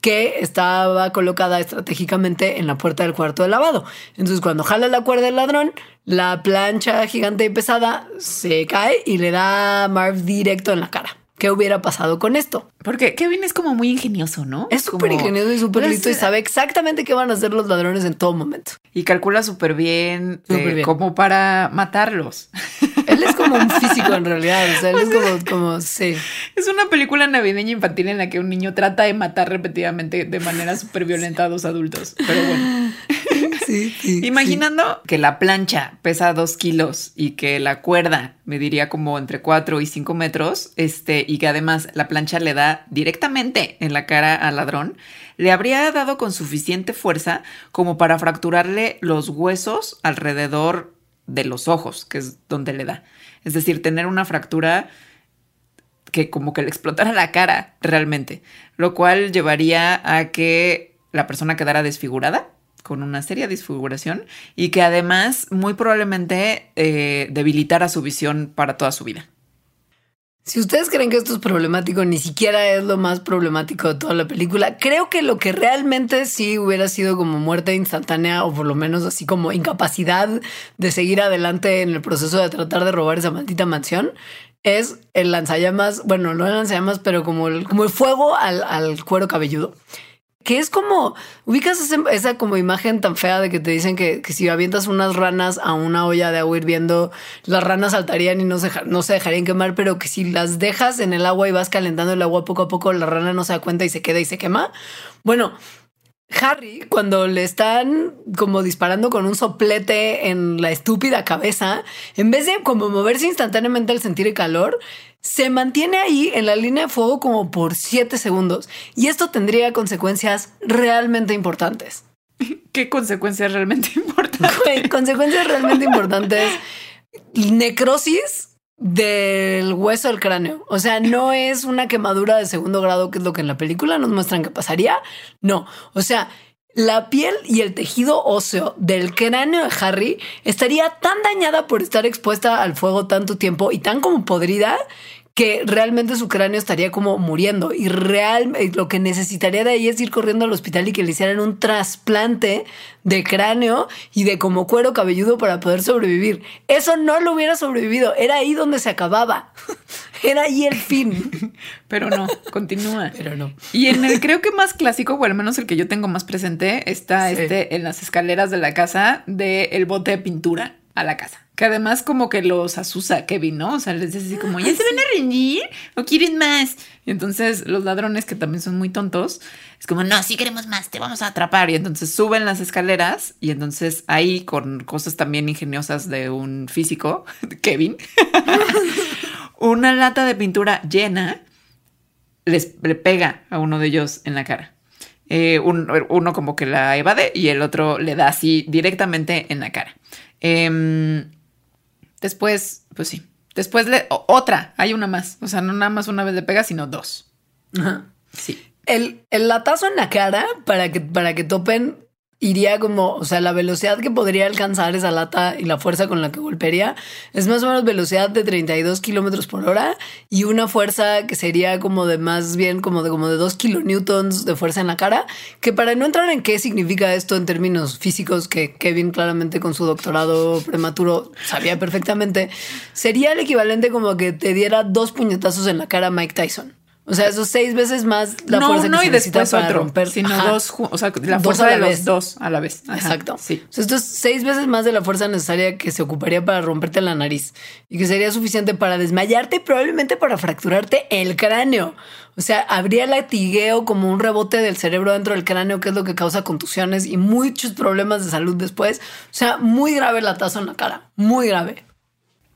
que estaba colocada estratégicamente en la puerta del cuarto de lavado. Entonces cuando jala la cuerda del ladrón, la plancha gigante y pesada se cae y le da Marv directo en la cara. ¿Qué hubiera pasado con esto? Porque Kevin es como muy ingenioso, ¿no? Es súper ingenioso y súper listo y sabe exactamente qué van a hacer los ladrones en todo momento. Y calcula súper bien, eh, como para matarlos. [LAUGHS] Él es como un físico en [LAUGHS] realidad. O sea, él es como, como, sí. Es una película navideña infantil en la que un niño trata de matar repetidamente de manera súper violenta a dos adultos. Pero bueno. [LAUGHS] Imaginando que la plancha pesa dos kilos y que la cuerda mediría como entre cuatro y cinco metros, este, y que además la plancha le da directamente en la cara al ladrón, le habría dado con suficiente fuerza como para fracturarle los huesos alrededor de los ojos, que es donde le da. Es decir, tener una fractura que como que le explotara la cara realmente, lo cual llevaría a que la persona quedara desfigurada con una seria disfiguración y que además muy probablemente eh, debilitara su visión para toda su vida. Si ustedes creen que esto es problemático, ni siquiera es lo más problemático de toda la película. Creo que lo que realmente sí hubiera sido como muerte instantánea o por lo menos así como incapacidad de seguir adelante en el proceso de tratar de robar esa maldita mansión es el lanzallamas, bueno, no el lanzallamas, pero como el, como el fuego al, al cuero cabelludo que es como, ubicas esa, como imagen tan fea de que te dicen que, si avientas unas ranas a una olla de agua hirviendo, las ranas saltarían y no se, no se dejarían quemar, pero que si las dejas en el agua y vas calentando el agua poco a poco, la rana no se da cuenta y se queda y se quema. Bueno, Harry, cuando le están como disparando con un soplete en la estúpida cabeza, en vez de como moverse instantáneamente al sentir el calor, se mantiene ahí en la línea de fuego como por siete segundos. Y esto tendría consecuencias realmente importantes. [LAUGHS] ¿Qué consecuencias realmente [LAUGHS] importantes? consecuencias realmente importantes. Necrosis del hueso del cráneo. O sea, no es una quemadura de segundo grado, que es lo que en la película nos muestran que pasaría. No. O sea, la piel y el tejido óseo del cráneo de Harry estaría tan dañada por estar expuesta al fuego tanto tiempo y tan como podrida que realmente su cráneo estaría como muriendo y real eh, lo que necesitaría de ahí es ir corriendo al hospital y que le hicieran un trasplante de cráneo y de como cuero cabelludo para poder sobrevivir. Eso no lo hubiera sobrevivido, era ahí donde se acababa. [LAUGHS] Era ahí el fin. [LAUGHS] Pero no, continúa. Pero no. Y en el creo que más clásico, o al menos el que yo tengo más presente, está este en las escaleras de la casa del el bote de pintura a la casa. Que además como que los asusa Kevin, ¿no? O sea, les dice así como, ¿ya se van a rendir o quieren más? Y entonces los ladrones, que también son muy tontos, es como, no, si queremos más, te vamos a atrapar. Y entonces suben las escaleras y entonces ahí con cosas también ingeniosas de un físico, [LAUGHS] Kevin, [LAUGHS] una lata de pintura llena les le pega a uno de ellos en la cara. Eh, uno como que la evade y el otro le da así directamente en la cara. Eh, Después, pues sí. Después le, otra, hay una más. O sea, no nada más una vez le pega, sino dos. Ajá. Sí. El, el latazo en la cara para que, para que topen iría como, o sea, la velocidad que podría alcanzar esa lata y la fuerza con la que golpearía es más o menos velocidad de 32 kilómetros por hora y una fuerza que sería como de más bien como de como de 2 kilonewtons de fuerza en la cara. Que para no entrar en qué significa esto en términos físicos, que Kevin claramente con su doctorado prematuro sabía perfectamente, sería el equivalente como que te diera dos puñetazos en la cara Mike Tyson. O sea, esos seis veces más la fuerza que se necesita para romper. Sino dos, o sea, la fuerza de los dos a la vez. Exacto. Sí. O sea, esto es seis veces más de la fuerza necesaria que se ocuparía para romperte la nariz y que sería suficiente para desmayarte y probablemente para fracturarte el cráneo. O sea, habría latigueo como un rebote del cerebro dentro del cráneo, que es lo que causa contusiones y muchos problemas de salud después. O sea, muy grave el latazo en la cara. Muy grave.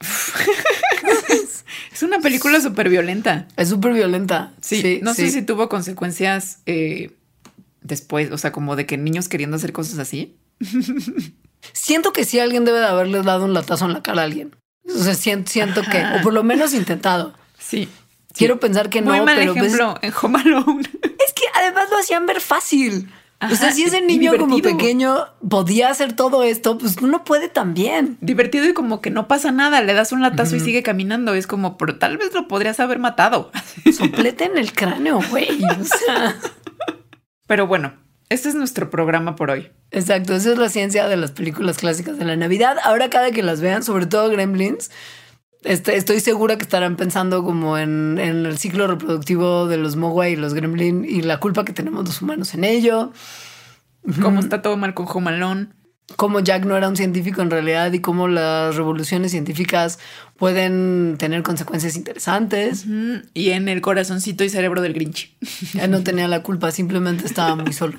[LAUGHS] es una película súper violenta. Es súper violenta. Sí, no sé si tuvo consecuencias eh, después, o sea, como de que niños queriendo hacer cosas así. [LAUGHS] siento que sí alguien debe de haberles dado un latazo en la cara a alguien. O sea, siento, que, o por lo menos intentado. Sí. Quiero pensar que no, mal pero pues ejemplo en Home Alone. Es que además lo hacían ver fácil o sea, si ese niño como pequeño podía hacer todo esto, pues uno puede también. Divertido y como que no pasa nada, le das un latazo y sigue caminando. Es como, pero tal vez lo podrías haber matado. [LAUGHS] Soplete en el cráneo, güey. O sea. [LAUGHS] Pero bueno, este es nuestro programa por hoy. Exacto, esa es la ciencia de las películas clásicas de la Navidad. Ahora cada que las vean, sobre todo Gremlins, este, estoy segura que estarán pensando como en, el ciclo reproductivo de los Mogwai y los Gremlin y la culpa que tenemos los humanos en ello. Cómo está todo mal con Jomalón. Cómo Jack no era un científico en realidad y cómo las revoluciones científicas pueden tener consecuencias interesantes. Y en el corazoncito y cerebro del Grinch. Él no tenía la culpa, simplemente estaba muy [LAUGHS] solo.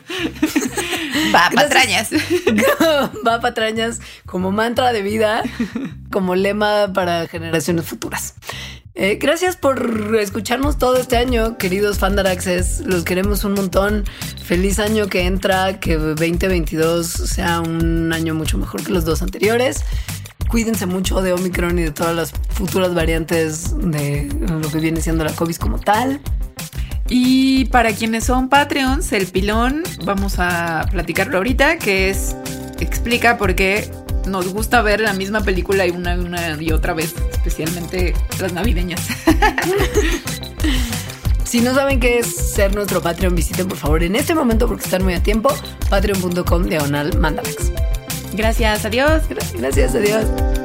Va, patrañas. [LAUGHS] Va, patrañas como mantra de vida, como lema para generaciones futuras. Eh, gracias por escucharnos todo este año, queridos Fandaraxes. Los queremos un montón. Feliz año que entra, que 2022 sea un año mucho mejor que los dos anteriores. Cuídense mucho de Omicron y de todas las futuras variantes de lo que viene siendo la COVID como tal. Y para quienes son Patreons, el pilón, vamos a platicarlo ahorita, que es explica por qué nos gusta ver la misma película y una, una y otra vez, especialmente las navideñas. [LAUGHS] Si no saben qué es ser nuestro Patreon, visiten por favor en este momento porque están muy a tiempo. Patreon.com diagonal mandalax. Gracias, adiós. Gracias, adiós. Okay,